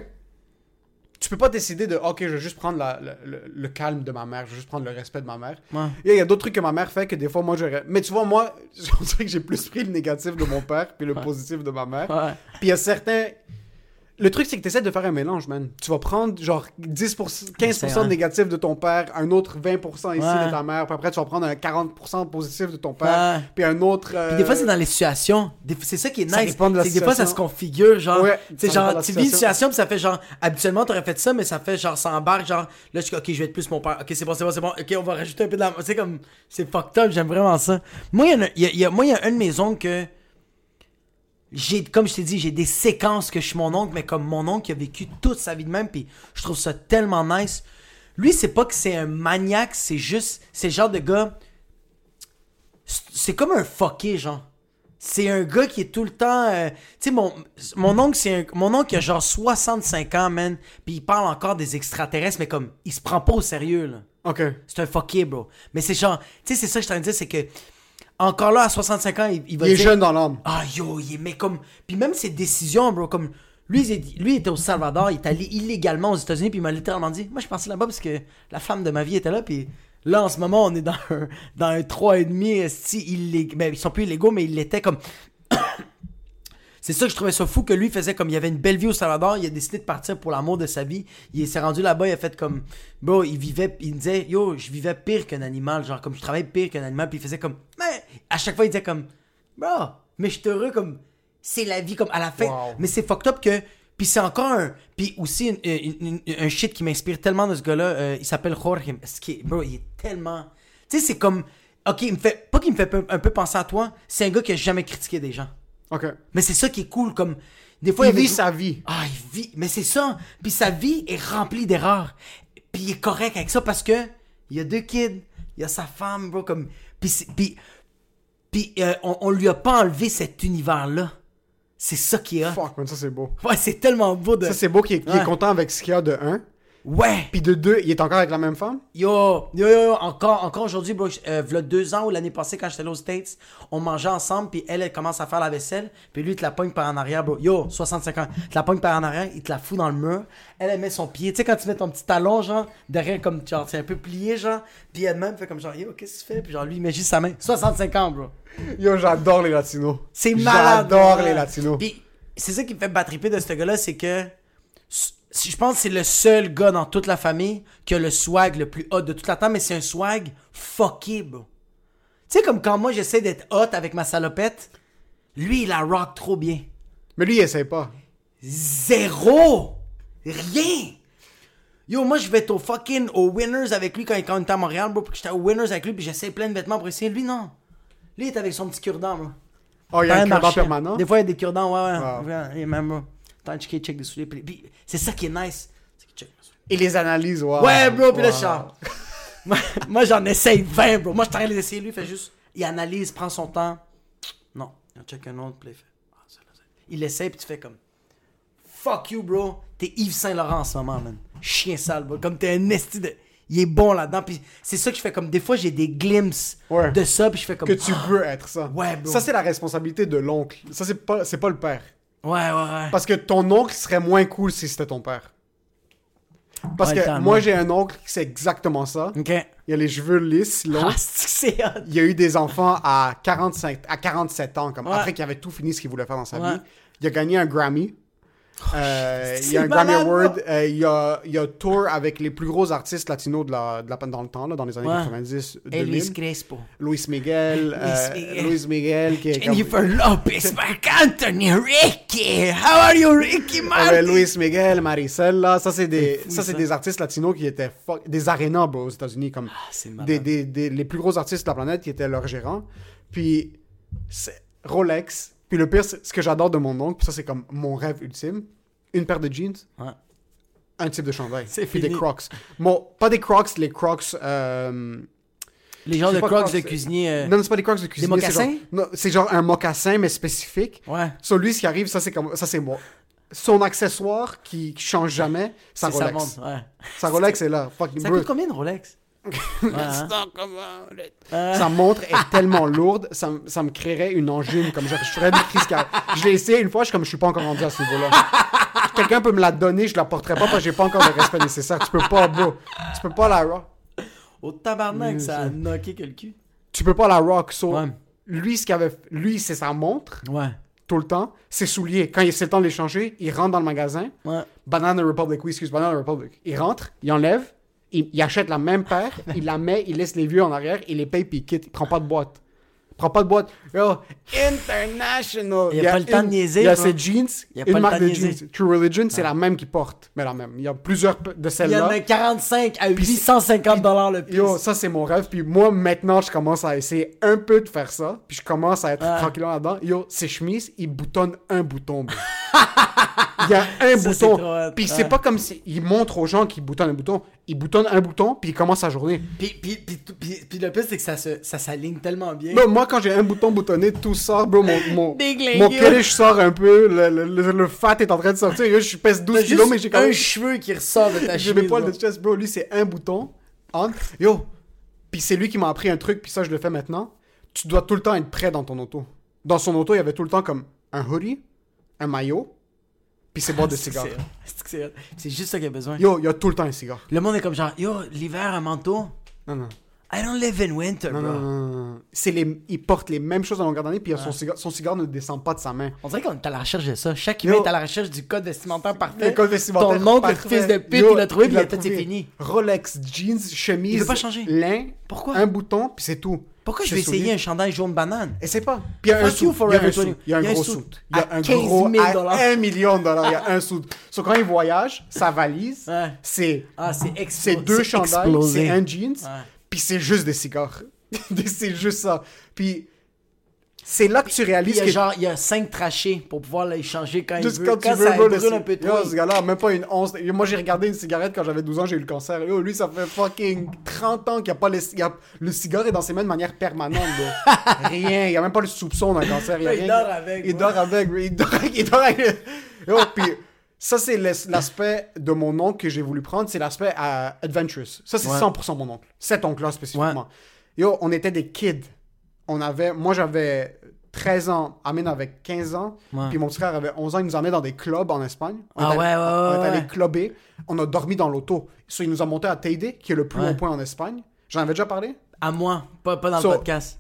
Tu peux pas décider de, OK, je vais juste prendre la- le, le- le calme de ma mère, je vais juste prendre le respect de ma mère. Ouais. Il y a d'autres trucs que ma mère fait que des fois, moi, j'aurais. Mais tu vois, moi, [LAUGHS] on dirait que j'ai plus pris le négatif de mon père puis le positif de ma mère. Ouais. Puis il y a certains. Le truc, c'est que tu essaies de faire un mélange, man. Tu vas prendre genre 10%, 15% C'est, hein. de négatif de ton père, un autre 20% ici Ouais. de ta mère, puis après tu vas prendre un 40% positif de ton père, Ouais. puis un autre. euh, Puis des fois, c'est dans les situations. C'est ça qui est nice. de la C'est que des fois, ça se situation. configure, genre. Ouais, ça genre, tu vis une situation. puis ça fait genre, habituellement, t'aurais fait ça, mais ça fait genre, ça embarque, genre, là, je suis ok, je vais être plus mon père. Ok, c'est bon, c'est bon, c'est bon. Ok, on va rajouter un peu de la. C'est comme, c'est fucked up, j'aime vraiment ça. Moi, il y, a- y a- y a, moi, y a un de mes oncles que. J'ai, comme je t'ai dit, j'ai des séquences que je suis mon oncle, mais comme mon oncle qui a vécu toute sa vie de même, puis je trouve ça tellement nice. Lui, c'est pas que c'est un maniaque, c'est juste, c'est le genre de gars. c'est- comme un fucké, genre. C'est un gars qui est tout le temps. euh, tu sais, mon, mon oncle, c'est un, mon oncle qui a genre 65 ans, man. Puis il parle encore des extraterrestres, mais comme, il se prend pas au sérieux, là. Ok. C'est un fucké, bro. Mais c'est genre. Tu sais, c'est ça que je suis en train de dire, c'est que. Encore là, à 65 ans, il, il va Il est dire- jeune dans l'âme. ah yo, il est mais comme puis même ses décisions, bro, comme lui il, lui était au Salvador, il est allé illégalement aux États-Unis puis il m'a littéralement dit "Moi je pensais là-bas parce que la femme de ma vie était là puis là en ce moment on est dans un dans un 3 et demi si illég... ben, ils sont plus illégaux mais il l'était comme c'est ça que je trouvais ça fou que lui faisait comme il avait une belle vie au Salvador, il a décidé de partir pour l'amour de sa vie. Il s'est rendu là-bas, il a fait comme bro, il vivait il me disait yo, je vivais pire qu'un animal, genre comme je travaillais pire qu'un animal, puis il faisait comme mais à chaque fois il disait comme bro, mais je suis heureux comme c'est la vie comme à la fin. Wow. Mais c'est fucked up que puis c'est encore un puis aussi une- une- une- un shit qui m'inspire tellement de ce gars-là, euh, il s'appelle Jorge, qui bro, il est tellement tu sais c'est comme OK, il me fait pas qu'il me fait un peu penser à toi, c'est un gars qui a jamais critiqué des gens. Mais c'est ça qui est cool, comme des fois Il vit sa vie. Ah, il vit, mais c'est ça. Puis sa vie est remplie d'erreurs. Puis il est correct avec ça parce que il y a deux kids, il y a sa femme, bro, comme puis puis puis euh, on, on lui a pas enlevé cet univers là. C'est ça qui est hot. Fuck, man, ça c'est beau. Ouais, c'est tellement beau de Ça c'est beau qu'il est, est content avec ce qu'il y a de un. Ouais. Puis de deux, il est encore avec la même femme? Yo, yo, yo, yo, encore, encore aujourd'hui, bro, euh, v'là deux ans ou l'année passée quand j'étais allé aux States, on mangeait ensemble, puis elle, elle commence à faire la vaisselle, puis lui, il te la pogne par en arrière, bro. Yo, 65 ans, il te la pogne par en arrière, il te la fout dans le mur, elle, elle met son pied, tu sais, quand tu mets ton petit talon, genre, derrière, comme, genre, c'est un peu plié, genre, puis elle-même fait comme genre, yo, qu'est-ce que tu fais? Puis genre, lui, il met juste sa main. 65 ans, bro. Yo, j'adore les latinos. C'est malade. J'adore les latinos. Puis c'est ça qui me fait battriper de ce gars-là, c'est que je pense que c'est le seul gars dans toute la famille qui a le swag le plus hot de toute la temps, mais c'est un swag fucké, bro. Tu sais, comme quand moi j'essaie d'être hot avec ma salopette, lui il la rock trop bien. Mais lui, il essaie pas. Zéro! Rien! Yo, moi, je vais être au fucking au Winners avec lui quand, quand on était à Montréal, bro, puis que j'étais au Winners avec lui, puis j'essaie plein de vêtements pour essayer. Lui, non. Lui, il est avec son petit cure-dent, bro. Oh, il y a un cure-dent permanent? Des fois, il y a des cure-dents, ouais, ouais. Wow. ouais. Et même, bro. Check, des souliers. Puis, puis c'est ça qui est nice. C'est qu'il check mes souliers. Et les analyses, wow. Ouais, bro, puis là, Wow. genre. moi, moi, j'en essaye 20, bro. Moi, je t'arrête d'essayer. Lui, il fait juste. Il analyse, prend son temps. Non, il en check un autre, puis là, il fait. Ah, ça, là, ça. Il essaye, puis tu fais comme. Fuck you, bro. T'es Yves Saint-Laurent en ce moment, man. Chien sale, bro. Comme t'es un esti de. Il est bon là-dedans. Puis c'est ça que je fais comme. Des fois, j'ai des glimpses Ouais. de ça, puis je fais comme. Que tu veux être ça. Ouais, bro. Ça, c'est la responsabilité de l'oncle. Ça, c'est pas, c'est pas le père. Ouais, ouais, ouais. Parce que ton oncle serait moins cool si c'était ton père. Parce Ouais, que moi, j'ai un oncle qui c'est exactement ça. Ok. Il a les cheveux lisses, longs. Ah. Il a eu des enfants à 45, à 47 ans, comme Ouais. après qu'il avait tout fini ce qu'il voulait faire dans sa Ouais. vie. Il a gagné un Grammy. Euh, il y a un Grammy Award. Euh, il, a, il a tour avec les plus gros artistes latinos de la, de la, dans le temps, là, dans les années Ouais. 90, Et 2000. Luis Crespo. Luis Miguel. euh, Miguel. Luis Miguel, qui est comme- Jennifer Lopez, Marc Anthony, Ricky. How are you, Ricky Euh, Martin? Luis Miguel, Maricel, là, ça c'est des, fou, ça ça. des artistes latinos qui étaient fuck- des arénas bro, aux États-Unis comme Ah, c'est malade. des, des, des- les plus gros artistes de la planète qui étaient leurs gérants. Puis c'est Rolex. Puis le pire, c'est- ce que j'adore de mon oncle, puis ça c'est comme mon rêve ultime, une paire de jeans, Ouais. un type de chandail, puis des. Crocs. Bon, pas des Crocs, les Crocs. euh, Les gens c'est de Crocs de cuisinier. euh, Non, c'est pas des Crocs de cuisinier. c'est mocassins? c'est genre un mocassin mais spécifique. Ouais. Sur lui, ce qui arrive, ça c'est comme ça c'est moi. Son accessoire qui, qui change jamais, sa C'est sa Rolex. montre, ouais. Sa Rolex [LAUGHS] est là. Fucking Ça coûte combien une Rolex? Hein? Sa montre est tellement lourde, ça, ça me créerait une angine. Comme je, je ferais des crises cardiaques. Je l'ai essayé une fois, je suis comme je suis pas encore rendu à ce niveau-là. Quelqu'un peut me la donner, je la porterai pas parce que j'ai pas encore le respect nécessaire. Tu peux pas, bro. Tu peux pas la rock. Au tabarnak, ça a knocké que le cul. Tu peux pas la rock. So, Ouais. Lui, ce avait, lui, c'est sa montre Ouais. tout le temps, ses souliers. Quand il c'est le temps de les changer, il rentre dans le magasin. Ouais. Banana Republic, oui, excuse, Banana Republic. Il rentre, il enlève, il, achète la même paire, il la met, il laisse les vieux en arrière, il les paye puis il quitte. Il prend pas de boîte. Il prend pas de boîte. Yo, international. Il a pas le temps de niaiser, Il y a ses jeans, Il a pas une le marque temps de niaiser. jeans. True Religion, c'est la même qu'il porte. Mais la même. Il y a plusieurs de Il y en celles-là. a 45 à 850 dollars le piece. Yo, ça c'est mon rêve. Puis moi, maintenant, je commence à essayer un peu de faire ça. Puis je commence à être Ouais. tranquillement là-dedans. Yo, ses chemises, il boutonne un bouton. [LAUGHS] Il y a un Ça, bouton. Puis Ouais. c'est pas comme si il montre aux gens qu'il boutonne un bouton. Il boutonne un bouton, puis il commence sa journée. Puis, puis, puis, puis, le plus, c'est que ça se- ça s'aligne tellement bien. Moi, quand j'ai un bouton boutonné, tout sort, bro. Mon, mon, [LAUGHS] mon kirish sort un peu. Le, le, le- le fat est en train de sortir. Yo, je pèse 12 T'as kilos, juste mais j'ai quand même. un cheveu qui ressort de ta J'ai mes chemise. poils de chest, bro. Lui, c'est un bouton. On. Yo. Puis c'est lui qui m'a appris un truc, puis ça, je le fais maintenant. Tu dois tout le temps être prêt dans ton auto. Dans son auto, il y avait tout le temps comme un hoodie, un maillot, puis ses boîtes de cigares. c'est- c'est- C'est c'est juste ça qu'il y a besoin. Yo, il y a tout le temps un cigare. Le monde est comme genre, yo, l'hiver, un manteau. Non, non. I don't live in winter, Non, bro. non, non, non, non. C'est les... Il porte les mêmes choses à longueur d'année, puis son, cigare... son cigare ne descend pas de sa main. On dirait qu'on est à la recherche de ça. Chaque humain est à la recherche du code vestimentaire parfait. Le code vestimentaire Ton oncle, le parfait. fils de pute, il l'a trouvé, puis c'est trouvé. fini. Rolex, jeans, chemise. Il veut pas changer. Lin. Pourquoi? Un bouton, puis c'est tout. Pourquoi je vais essayer un chandail jaune banane? Essaie pas. Puis il y a un suit. Il y a un 20. suit. Il y a un gros suit. Il y a un 15 gros 000 à dollars. 1 million de dollars. Il y a un suit. So, quand il voyage, sa valise, c'est Ah, c'est c'est deux chandails, c'est un jeans. Puis c'est juste des cigares. [LAUGHS] c'est juste ça. Puis c'est là que tu Il réalises y a que genre, il y a 5 trachés pour pouvoir les changer quand il Juste veut. quand Quand, tu veux, ça brûle un peu Yo, trop. ce gars-là, même pas une once. Moi, j'ai regardé une cigarette quand j'avais 12 ans, j'ai eu le cancer. Yo, lui, ça fait fucking 30 ans qu'il n'y a pas les il y a- Le cigare est dans ses mains de manière permanente, [LAUGHS] rien. Il n'y a même pas le soupçon d'un cancer. Il, y a Il rien. dort avec, Il dort avec. Il dort avec. Il dort avec. Yo, puis ça, c'est l'as- l'aspect de mon oncle que j'ai voulu prendre. C'est l'aspect euh, adventurous. Ça, c'est Ouais. 100% mon oncle. Cet oncle-là, spécifiquement. Yo, on était des kids. On avait... Moi, j'avais 13 ans. Amin avait 15 ans. Puis mon petit frère avait 11 ans. Il nous emmenait dans des clubs en Espagne. On Ah allé- ouais, ouais, On est allé ouais. clubber. On a dormi dans l'auto. So, il nous a monté à Teide, qui est le plus haut point en Espagne. J'en avais déjà parlé? À moi, pas, pas dans So- le podcast.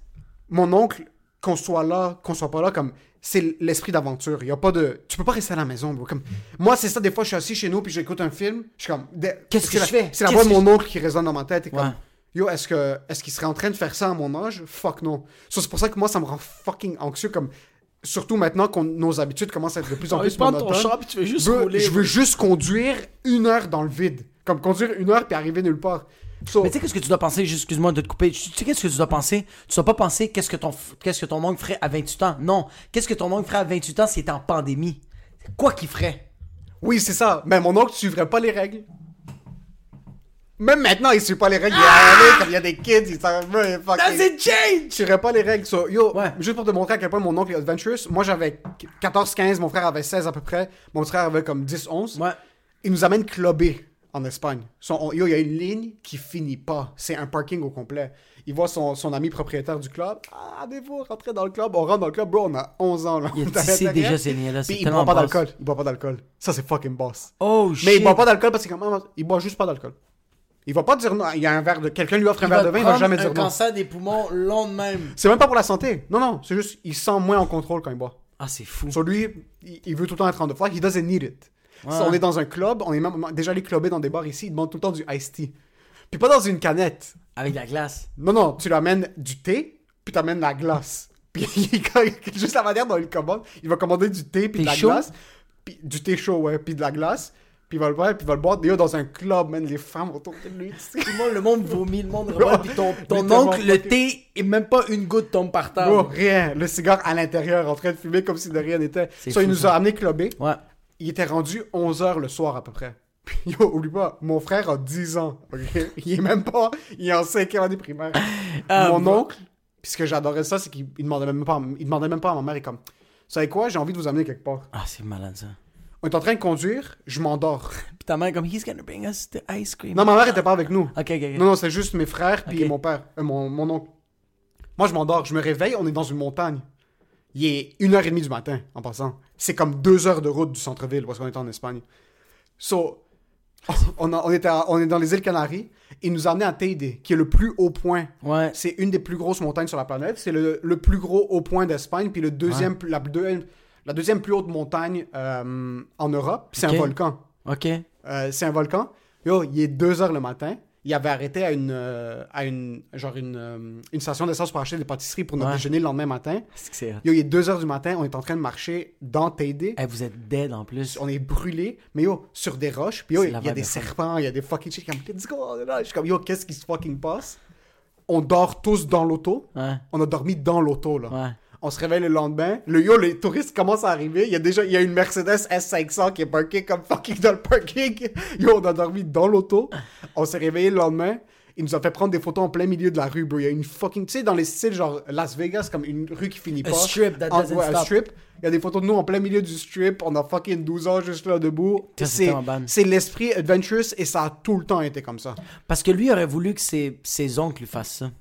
Mon oncle, qu'on soit là, qu'on soit pas là, comme c'est l'esprit d'aventure. Il y a pas de. Tu peux pas rester à la maison, bro. Comme moi, c'est ça. Des fois, je suis assis chez nous puis j'écoute un film. Je suis comme. de- Qu'est-ce c'est que la- je fais? C'est la voix de mon oncle qui résonne dans ma tête. Et comme, Ouais. Yo, est-ce que est-ce qu'il serait en train de faire ça à mon âge? Fuck non. So, c'est pour ça que moi, ça me rend fucking anxieux. Comme surtout maintenant que nos habitudes commencent à être de plus en plus monotones. puis tu veux juste Bro, rouler. je veux juste conduire une heure dans le vide. Comme conduire une heure puis arriver nulle part. So, Mais tu sais, qu'est-ce que tu dois penser, excuse-moi de te couper, tu sais, qu'est-ce que tu dois penser? Tu dois pas penser qu'est-ce que ton, qu'est-ce que ton oncle ferait à 28 ans. Non. Qu'est-ce que ton oncle ferait à 28 ans s'il était en pandémie? Quoi qu'il ferait? oui, c'est ça. Mais mon oncle suivrait pas les règles. Même maintenant, il suit pas les règles. Il est comme il y a des kids, il s'en veut, il That's it change! Je suivrais pas les règles. So, yo, Ouais. juste pour te montrer à quel point mon oncle est adventurous, moi j'avais 14-15, mon frère avait 16 à peu près, mon frère avait comme 10-11. Ouais. Il nous amène clubber en Espagne. Son- on- yo, il y a une ligne qui finit pas. C'est un parking au complet. Il voit son, son ami propriétaire du club. Ah, avez-vous rentré dans le club? On rentre dans le club, bro, on a 11 ans. Là. Il est [LAUGHS] déjà ces Puis il tellement boit pas d'alcool. Il boit pas d'alcool. Ça, c'est fucking boss. Oh shit! Mais il boit pas d'alcool parce qu'il il boit juste pas d'alcool. Il va pas dire non. Il y a un verre de. Quelqu'un lui offre un Il verre de vin, il prendre va jamais dire non. cancer des poumons long de même. C'est même pas pour la santé. Non, non. C'est juste, il sent moins en contrôle quand il boit. Ah, c'est fou. Sur lui, il, il veut tout le temps être en de Like, he doesn't need it. Ouais. Si on est dans un club, on est même déjà allé clubber dans des bars ici, il demande tout le temps du iced tea. Puis pas dans une canette. Avec de la glace. Non, non, tu lui amènes du thé, puis t'amènes la glace. [LAUGHS] Puis juste la manière dont il commande, il va commander du thé, puis de la chaud? glace. Puis du thé chaud, ouais, puis de la glace. Puis il va le boire, puis il va le boire. Yo, dans un club, man, les femmes autour de lui. Tout le monde, le monde vomit, le monde remonte, puis ton, ton oncle, le thé, et même pas une goutte tombe par terre. Bro, rien. Le cigare à l'intérieur, en train de fumer comme si de rien n'était. Ça, il fou, nous ça. a amené clubber. Ouais. Il était rendu 11h le soir à peu près. [LAUGHS] Puis, yo, oublie pas, mon frère a 10 ans. ok? [LAUGHS] Il est même pas. Il est en 5e année primaire. Ah, mon oncle, puis ce que j'adorais ça, c'est qu'il il demandait même pas, il demandait même pas à ma mère. Il est comme, vous savez quoi, j'ai envie de vous amener quelque part. Ah, c'est malade ça. On est en train de conduire, je m'endors. [LAUGHS] Puis ta mère, comme, he's gonna bring us the ice cream. Non, ma mère était pas avec nous. Ok, ok, ok. Non, non, c'est juste mes frères puis mon père, euh, mon, mon oncle. Moi, je m'endors, je me réveille, on est dans une montagne. Il est 1h30 du matin, en passant. C'est comme deux heures de route du centre-ville, parce qu'on est en Espagne. So, [LAUGHS] on, a- on, était à- on est dans les îles Canaries. Il nous a amené à Teide, qui est le plus haut point. Ouais. C'est une des plus grosses montagnes sur la planète. C'est le, le plus gros haut point d'Espagne, puis le deuxième, la, la deuxième plus haute montagne euh, en Europe. C'est un volcan. Ok. Euh, c'est un volcan. Yo, il est 2 heures le matin. Il avait arrêté à une, euh, à une, genre une, euh, une station d'essence pour acheter des pâtisseries pour notre Ouais. déjeuner le lendemain matin. C'est. Yo, il est 2 heures du matin. On est en train de marcher dans Teide. Eh, vous êtes dead en plus. On est brûlé, mais yo, sur des roches. Puis yo, il y a des serpents, il y a des fucking shit. Comme, let's go, on est là. Je suis comme, yo, qu'est-ce qui se fucking passe? On dort tous dans l'auto. Ouais. On a dormi dans l'auto, là. Ouais. On se réveille le lendemain. Le yo, les touristes commencent à arriver. Il y a déjà il y a une Mercedes S500 qui est parkée comme fucking dans le parking. [LAUGHS] Yo, on a dormi dans l'auto. On s'est réveillé le lendemain. Il nous a fait prendre des photos en plein milieu de la rue, bro. Il y a une fucking. Tu sais, dans les styles genre Las Vegas, comme une rue qui finit A pas. strip that En- doesn't ouais, un stop. strip. Il y a des photos de nous en plein milieu du strip. On a fucking 12 ans juste là debout. C'est C'est l'esprit adventurous et ça a tout le temps été comme ça. Parce que lui aurait voulu que ses, ses oncles fassent ça.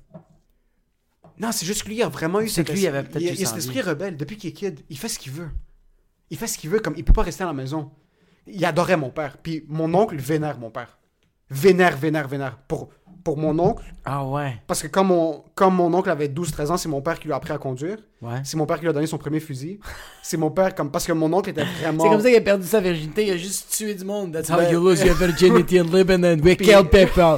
Non, c'est juste que lui, a vraiment eu cet lui, avait peut-être il il cet esprit rebelle. Depuis qu'il est kid, il fait ce qu'il veut. Il fait ce qu'il veut, comme il peut pas rester à la maison. Il adorait mon père. Puis mon oncle vénère mon père. Vénère, vénère, vénère. Pour, pour mon oncle, Ah ouais. parce que comme mon, comme mon oncle avait 12-13 ans, c'est mon père qui lui a appris à conduire. Ouais. C'est mon père qui lui a donné son premier fusil. [LAUGHS] C'est mon père, comme parce que mon oncle était vraiment. C'est comme ça qu'il a perdu sa virginité, il a juste tué du monde. That's how Ben- you lose your virginity in Lebanon. [LAUGHS] We Puis- kill people.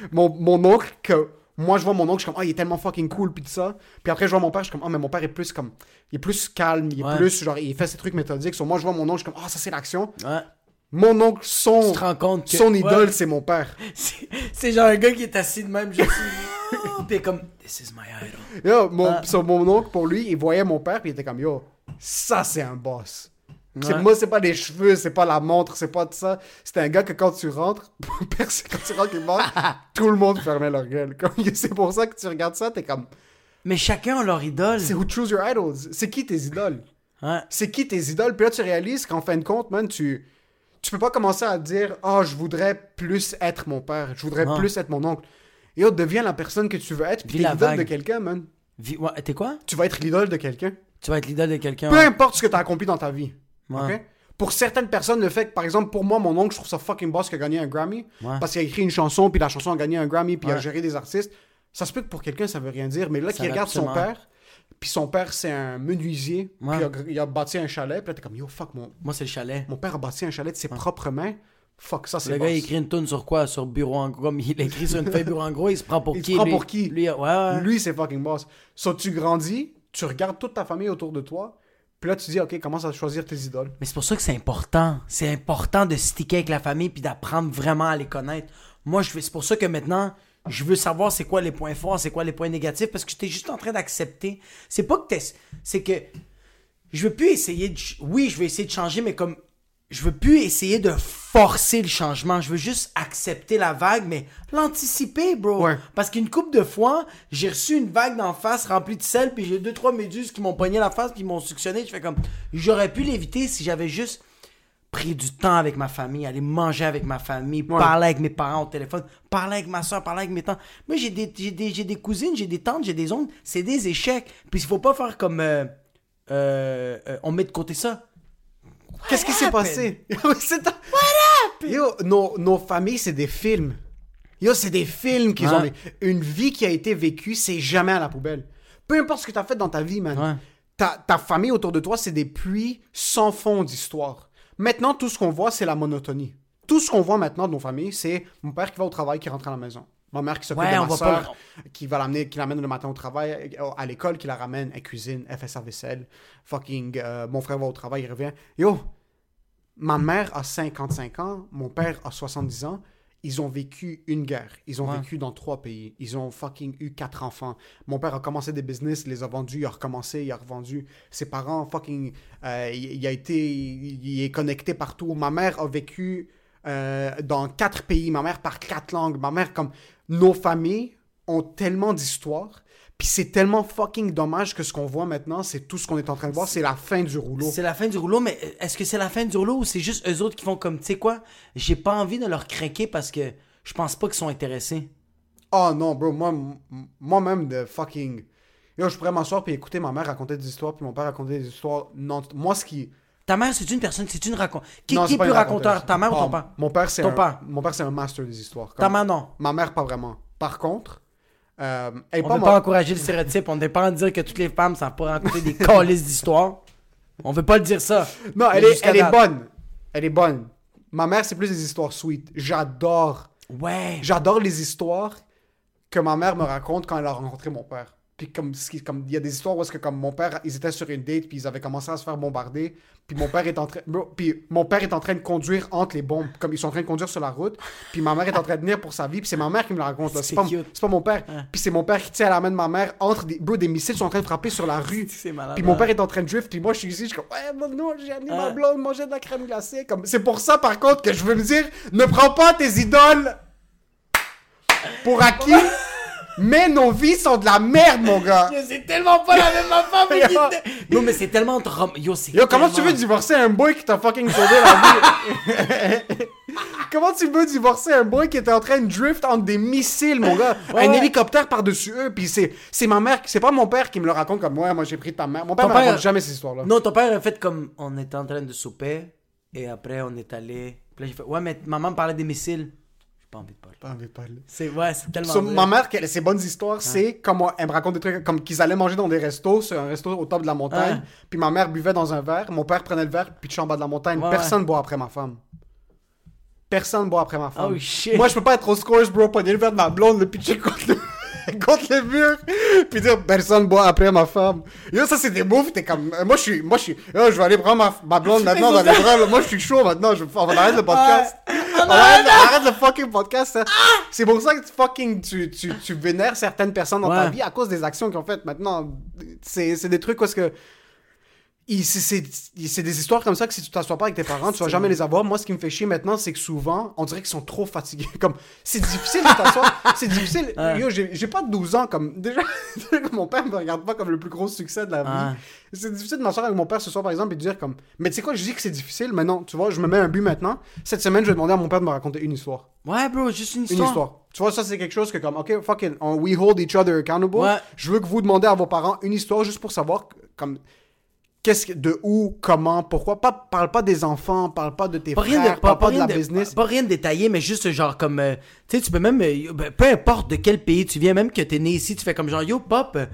[LAUGHS] mon, mon oncle, que moi je vois mon oncle, je suis comme, ah, il est tellement fucking cool, puis tout ça. Puis après, je vois mon père, je suis comme, ah, mais mon père est plus comme, il est plus calme, il est Ouais. plus, genre, il fait ses trucs méthodiques. So, moi, je vois mon oncle, je suis comme, ah, ça c'est l'action. Ouais. Mon oncle, son, compte que. son Ouais. idole, c'est mon père. [LAUGHS] C'est genre un gars qui est assis de même, juste. [LAUGHS] Pis comme, This is my idol. Yo, mon, Ah. so, mon oncle, pour lui, il voyait mon père, puis il était comme, yo, ça c'est un boss. Ouais. Moi, c'est pas les cheveux, c'est pas la montre, c'est pas tout ça. C'est un gars que quand tu rentres, [LAUGHS] quand tu rentres, il montre, [LAUGHS] tout le monde fermait leur gueule. C'est pour ça que tu regardes ça, t'es comme, Mais chacun a leur idole. c'est who choose your idols. C'est qui tes idoles? Ouais. c'est qui tes idoles? Puis là, tu réalises qu'en fin de compte, man, tu, tu peux pas commencer à dire Oh, je voudrais plus être mon père, je voudrais Ouais. plus être mon oncle. Et oh, deviens la personne que tu veux être, puis t'es l'idole de quelqu'un, man. Vi- ouais, T'es quoi? Tu vas être l'idole de quelqu'un. Tu vas être l'idole de quelqu'un. Peu importe ce que tu as accompli dans ta vie. Ouais. Pour certaines personnes, le fait que, par exemple, pour moi, mon oncle, je trouve ça fucking boss qui a gagné un Grammy. Ouais. Parce qu'il a écrit une chanson, puis la chanson a gagné un Grammy, puis il a géré des artistes. Ça se peut que pour quelqu'un, ça veut rien dire. Mais là, qu'il veut regarde son absolument. père, puis son père, c'est un menuisier, puis il a, il a bâti un chalet, puis là, t'es comme, yo, fuck, mon, Moi, c'est le chalet. mon père a bâti un chalet de ses propres mains. Fuck, ça, c'est Le gars, boss. il écrit une tune sur quoi? Sur bureau en gros. Il écrit sur une feuille bureau en gros, il se prend pour Il se qui prend lui? pour qui? Lui, ouais, ouais. Lui, c'est fucking boss. So, tu grandis, tu regardes toute ta famille autour de toi, puis là, tu dis, OK, commence à choisir tes idoles. Mais c'est pour ça que c'est important. C'est important de sticker avec la famille puis d'apprendre vraiment à les connaître. moi, je fais, c'est pour ça que maintenant, je veux savoir c'est quoi les points forts, c'est quoi les points négatifs, parce que t'es juste en train d'accepter. C'est pas que t'es, c'est que je veux plus essayer de, oui, je vais essayer de changer, mais comme, je veux plus essayer de forcer le changement. Je veux juste accepter la vague, mais l'anticiper, bro. Ouais. Parce qu'une couple de fois, j'ai reçu une vague d'en face remplie de sel, puis j'ai deux, trois méduses qui m'ont pogné la face, puis ils m'ont suctionné. Je fais comme, j'aurais pu l'éviter si j'avais juste pris du temps avec ma famille, aller manger avec ma famille, parler avec mes parents au téléphone, parler avec ma soeur, parler avec mes tantes. Moi, j'ai des, j'ai des, j'ai des cousines, j'ai des tantes, j'ai des oncles. C'est des échecs. Puis il faut pas faire comme, euh, euh, euh, on met de côté ça. Qu'est-ce qui s'est happened? [LAUGHS] passé? C'est un- Yo, nos, nos familles, c'est des films. Yo, c'est des films qu'ils Ouais. ont. Une vie qui a été vécue, c'est jamais à la poubelle. Peu importe ce que tu as fait dans ta vie, man. Ouais. Ta, ta famille autour de toi, c'est des puits sans fond d'histoire. Maintenant, tout ce qu'on voit, c'est la monotonie. Tout ce qu'on voit maintenant de nos familles, c'est mon père qui va au travail, qui rentre à la maison. Ma mère qui s'occupe Ouais, de ma va soeur, pas qui va l'amener, qui l'amène le matin au travail, euh, à l'école, qui la ramène, elle cuisine, elle fait sa vaisselle. Fucking, euh, mon frère va au travail, il revient. Yo, ma mère a 55 ans, mon père a 70 ans. Ils ont vécu une guerre. Ils ont Ouais. vécu dans trois pays. Ils ont fucking eu quatre enfants. Mon père a commencé des business, il les a vendus, il a recommencé, il a revendu. Ses parents, fucking, euh, il, il a été, il, il est connecté partout. Ma mère a vécu euh, dans quatre pays. Ma mère parle quatre langues. Ma mère, comme, nos familles ont tellement d'histoires. Puis c'est tellement fucking dommage que ce qu'on voit maintenant, c'est tout ce qu'on est en train de voir, c'est la fin du rouleau. C'est la fin du rouleau, mais est-ce que c'est la fin du rouleau ou c'est juste eux autres qui font comme, tu sais quoi, j'ai pas envie de leur craquer parce que je pense pas qu'ils sont intéressés? Oh non, bro, moi, moi-même de fucking. Yo, je pourrais m'asseoir puis écouter ma mère raconter des histoires puis mon père raconter des histoires. Non, moi, ce qui. Ta mère, c'est une personne, c'est une raconte. Qui, non, qui est plus raconteur, ta mère ou ton père? Mon père, c'est un. père. Mon père, c'est un master des histoires. Ta mère, non. Ma mère, pas vraiment. Par contre, euh, On pas veut pas encourager le stéréotype, on ne veut pas en dire que toutes les femmes savent pas raconter des calices d'histoires. On veut pas le dire ça. [LAUGHS] Non, elle est, elle est bonne. Elle est bonne. Ma mère, c'est plus des histoires sweet. J'adore. Ouais. J'adore les histoires que ma mère me raconte quand elle a rencontré mon père. Puis comme il y a des histoires où est-ce que comme mon père ils étaient sur une date puis ils avaient commencé à se faire bombarder puis mon père est en train puis mon père est en train de conduire entre les bombes comme ils sont en train de conduire sur la route puis ma mère est en train de venir pour sa vie puis c'est ma mère qui me le raconte là. C'est pas pas mon père puis c'est mon père qui tient à la main de ma mère entre des bro des missiles sont en train de frapper sur la [LAUGHS] rue malade, puis mon hein. père est en train de drift puis moi je suis ici je suis comme ouais mon non j'ai amené ma Hein? blonde manger de la crème glacée comme c'est pour ça par contre que je veux me dire ne prends pas tes idoles pour acquis [LAUGHS] mais nos vies sont de la merde, mon gars. C'est tellement pas la même affaire, mais Yo. qui- Non, mais c'est tellement. trom- Yo, c'est Yo, comment tu veux divorcer un boy qui t'a fucking sauvé la vie? [LAUGHS] comment tu veux divorcer un boy qui était en train de drift entre des missiles, mon gars? Ouais, un ouais. hélicoptère par-dessus eux, puis c'est, c'est ma mère, qui- c'est pas mon père qui me le raconte comme moi, moi j'ai pris ta mère. Mon père Ton me père- raconte jamais ces histoires-là. Non, ton père a fait comme. On était en train de souper, et après, on est allé. Puis là, j'ai fait. Ouais, mais maman me parlait des missiles. Pas envie de parler. Pas envie de parler. C'est ouais, c'est tellement. Ma mère, ses bonnes histoires, c'est comme elle me raconte des trucs comme qu'ils allaient manger dans des restos, sur un resto au top de la montagne, Ouais. puis ma mère buvait dans un verre, mon père prenait le verre, puis en bas de la montagne. Ouais, Personne boit après ma femme. Personne boit après ma femme. Oh, shit. Moi, je peux pas être au scores, bro, pogner le verre de ma blonde, le pitcher contre le, [LAUGHS] contre le mur, puis dire personne boit après ma femme. Yo, ça, c'est des moves, t'es comme. euh, Moi, je suis. Moi, je suis. Yo, je vais aller prendre ma, ma blonde [LAUGHS] maintenant, on va aller prendre- Moi, je suis chaud maintenant, je, on va arrêter le podcast. Arrête, arrête le fucking podcast. hein. C'est pour ça que tu fucking tu, tu, tu vénères certaines personnes dans ta vie à cause des actions qu'ils ont faites. Maintenant, c'est c'est des trucs parce que c'est- des histoires comme ça que si tu t'assois pas avec tes parents, tu vas jamais les avoir. Moi, ce qui me fait chier maintenant, c'est que souvent, on dirait qu'ils sont trop fatigués. [LAUGHS] Comme, c'est difficile de t'asseoir. c'est difficile. [LAUGHS] Yo, j'ai pas 12 ans. Comme, [LAUGHS] déjà, mon père me regarde pas comme le plus gros succès de la vie. Ouais. C'est difficile de m'asseoir avec mon père ce soir, par exemple, et de dire comme, mais tu sais quoi, je dis que c'est difficile, mais non, tu vois, je me mets un but maintenant. Cette semaine, je vais demander à mon père de me raconter une histoire. Ouais, bro, juste une Une histoire. histoire. Tu vois, ça, c'est quelque chose que, comme, ok, fucking, on- we hold each other accountable. Ouais. Je veux que vous demandez à vos parents une histoire juste pour savoir, comme, qu'est-ce que, de où, comment, pourquoi? Pas, parle pas des enfants, parle pas de tes Pas frères, de, parle pas, de rien la business. Pas, rien de détaillé, mais juste genre comme. euh, tu sais, tu peux même. euh, ben, peu importe de quel pays tu viens, même que t'es né ici, tu fais comme genre Yo, Pop, euh,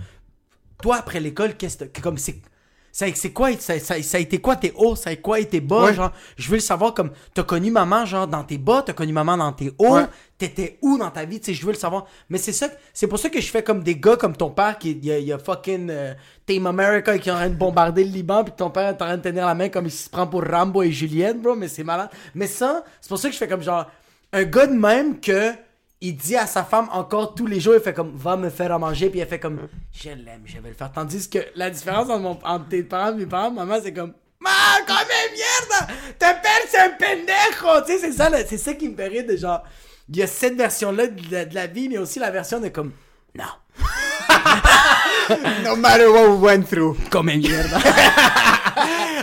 toi après l'école, qu'est-ce que. Comme c'est. ça- C'est quoi, ça, ça- ça a été quoi tes hauts, ça a été quoi tes bas, Ouais. genre, je veux le savoir comme, t'as connu maman, genre, dans tes bas, t'as connu maman dans tes hauts, Ouais. T'étais où dans ta vie, tu sais, je veux le savoir. Mais c'est ça, c'est pour ça que je fais comme des gars comme ton père qui, y a, fucking euh, Team America qui est en train de bombarder le Liban, puis ton père est en train de tenir la main comme il se prend pour Rambo et Juliette, bro, mais c'est malade. Mais ça, c'est pour ça que je fais comme genre, un gars de même que il dit à sa femme encore tous les jours, il fait comme va me faire à manger, puis elle fait comme je l'aime, je vais le faire. Tandis que la différence entre, mon, entre tes parents et mes parents, maman, c'est comme Ma, comme mierda! Ton père, c'est un pendejo! Tu sais, c'est ça, c'est ça qui me paraît de genre. Il y a cette version-là de, la- de la vie, mais aussi la version de comme Non, [LAUGHS] No matter what we went through. comme mierda. [LAUGHS]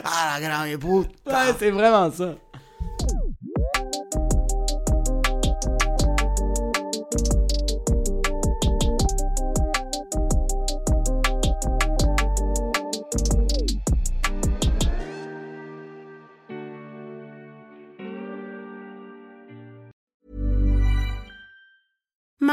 Ah, la grande épouse. ouais, c'est vraiment ça.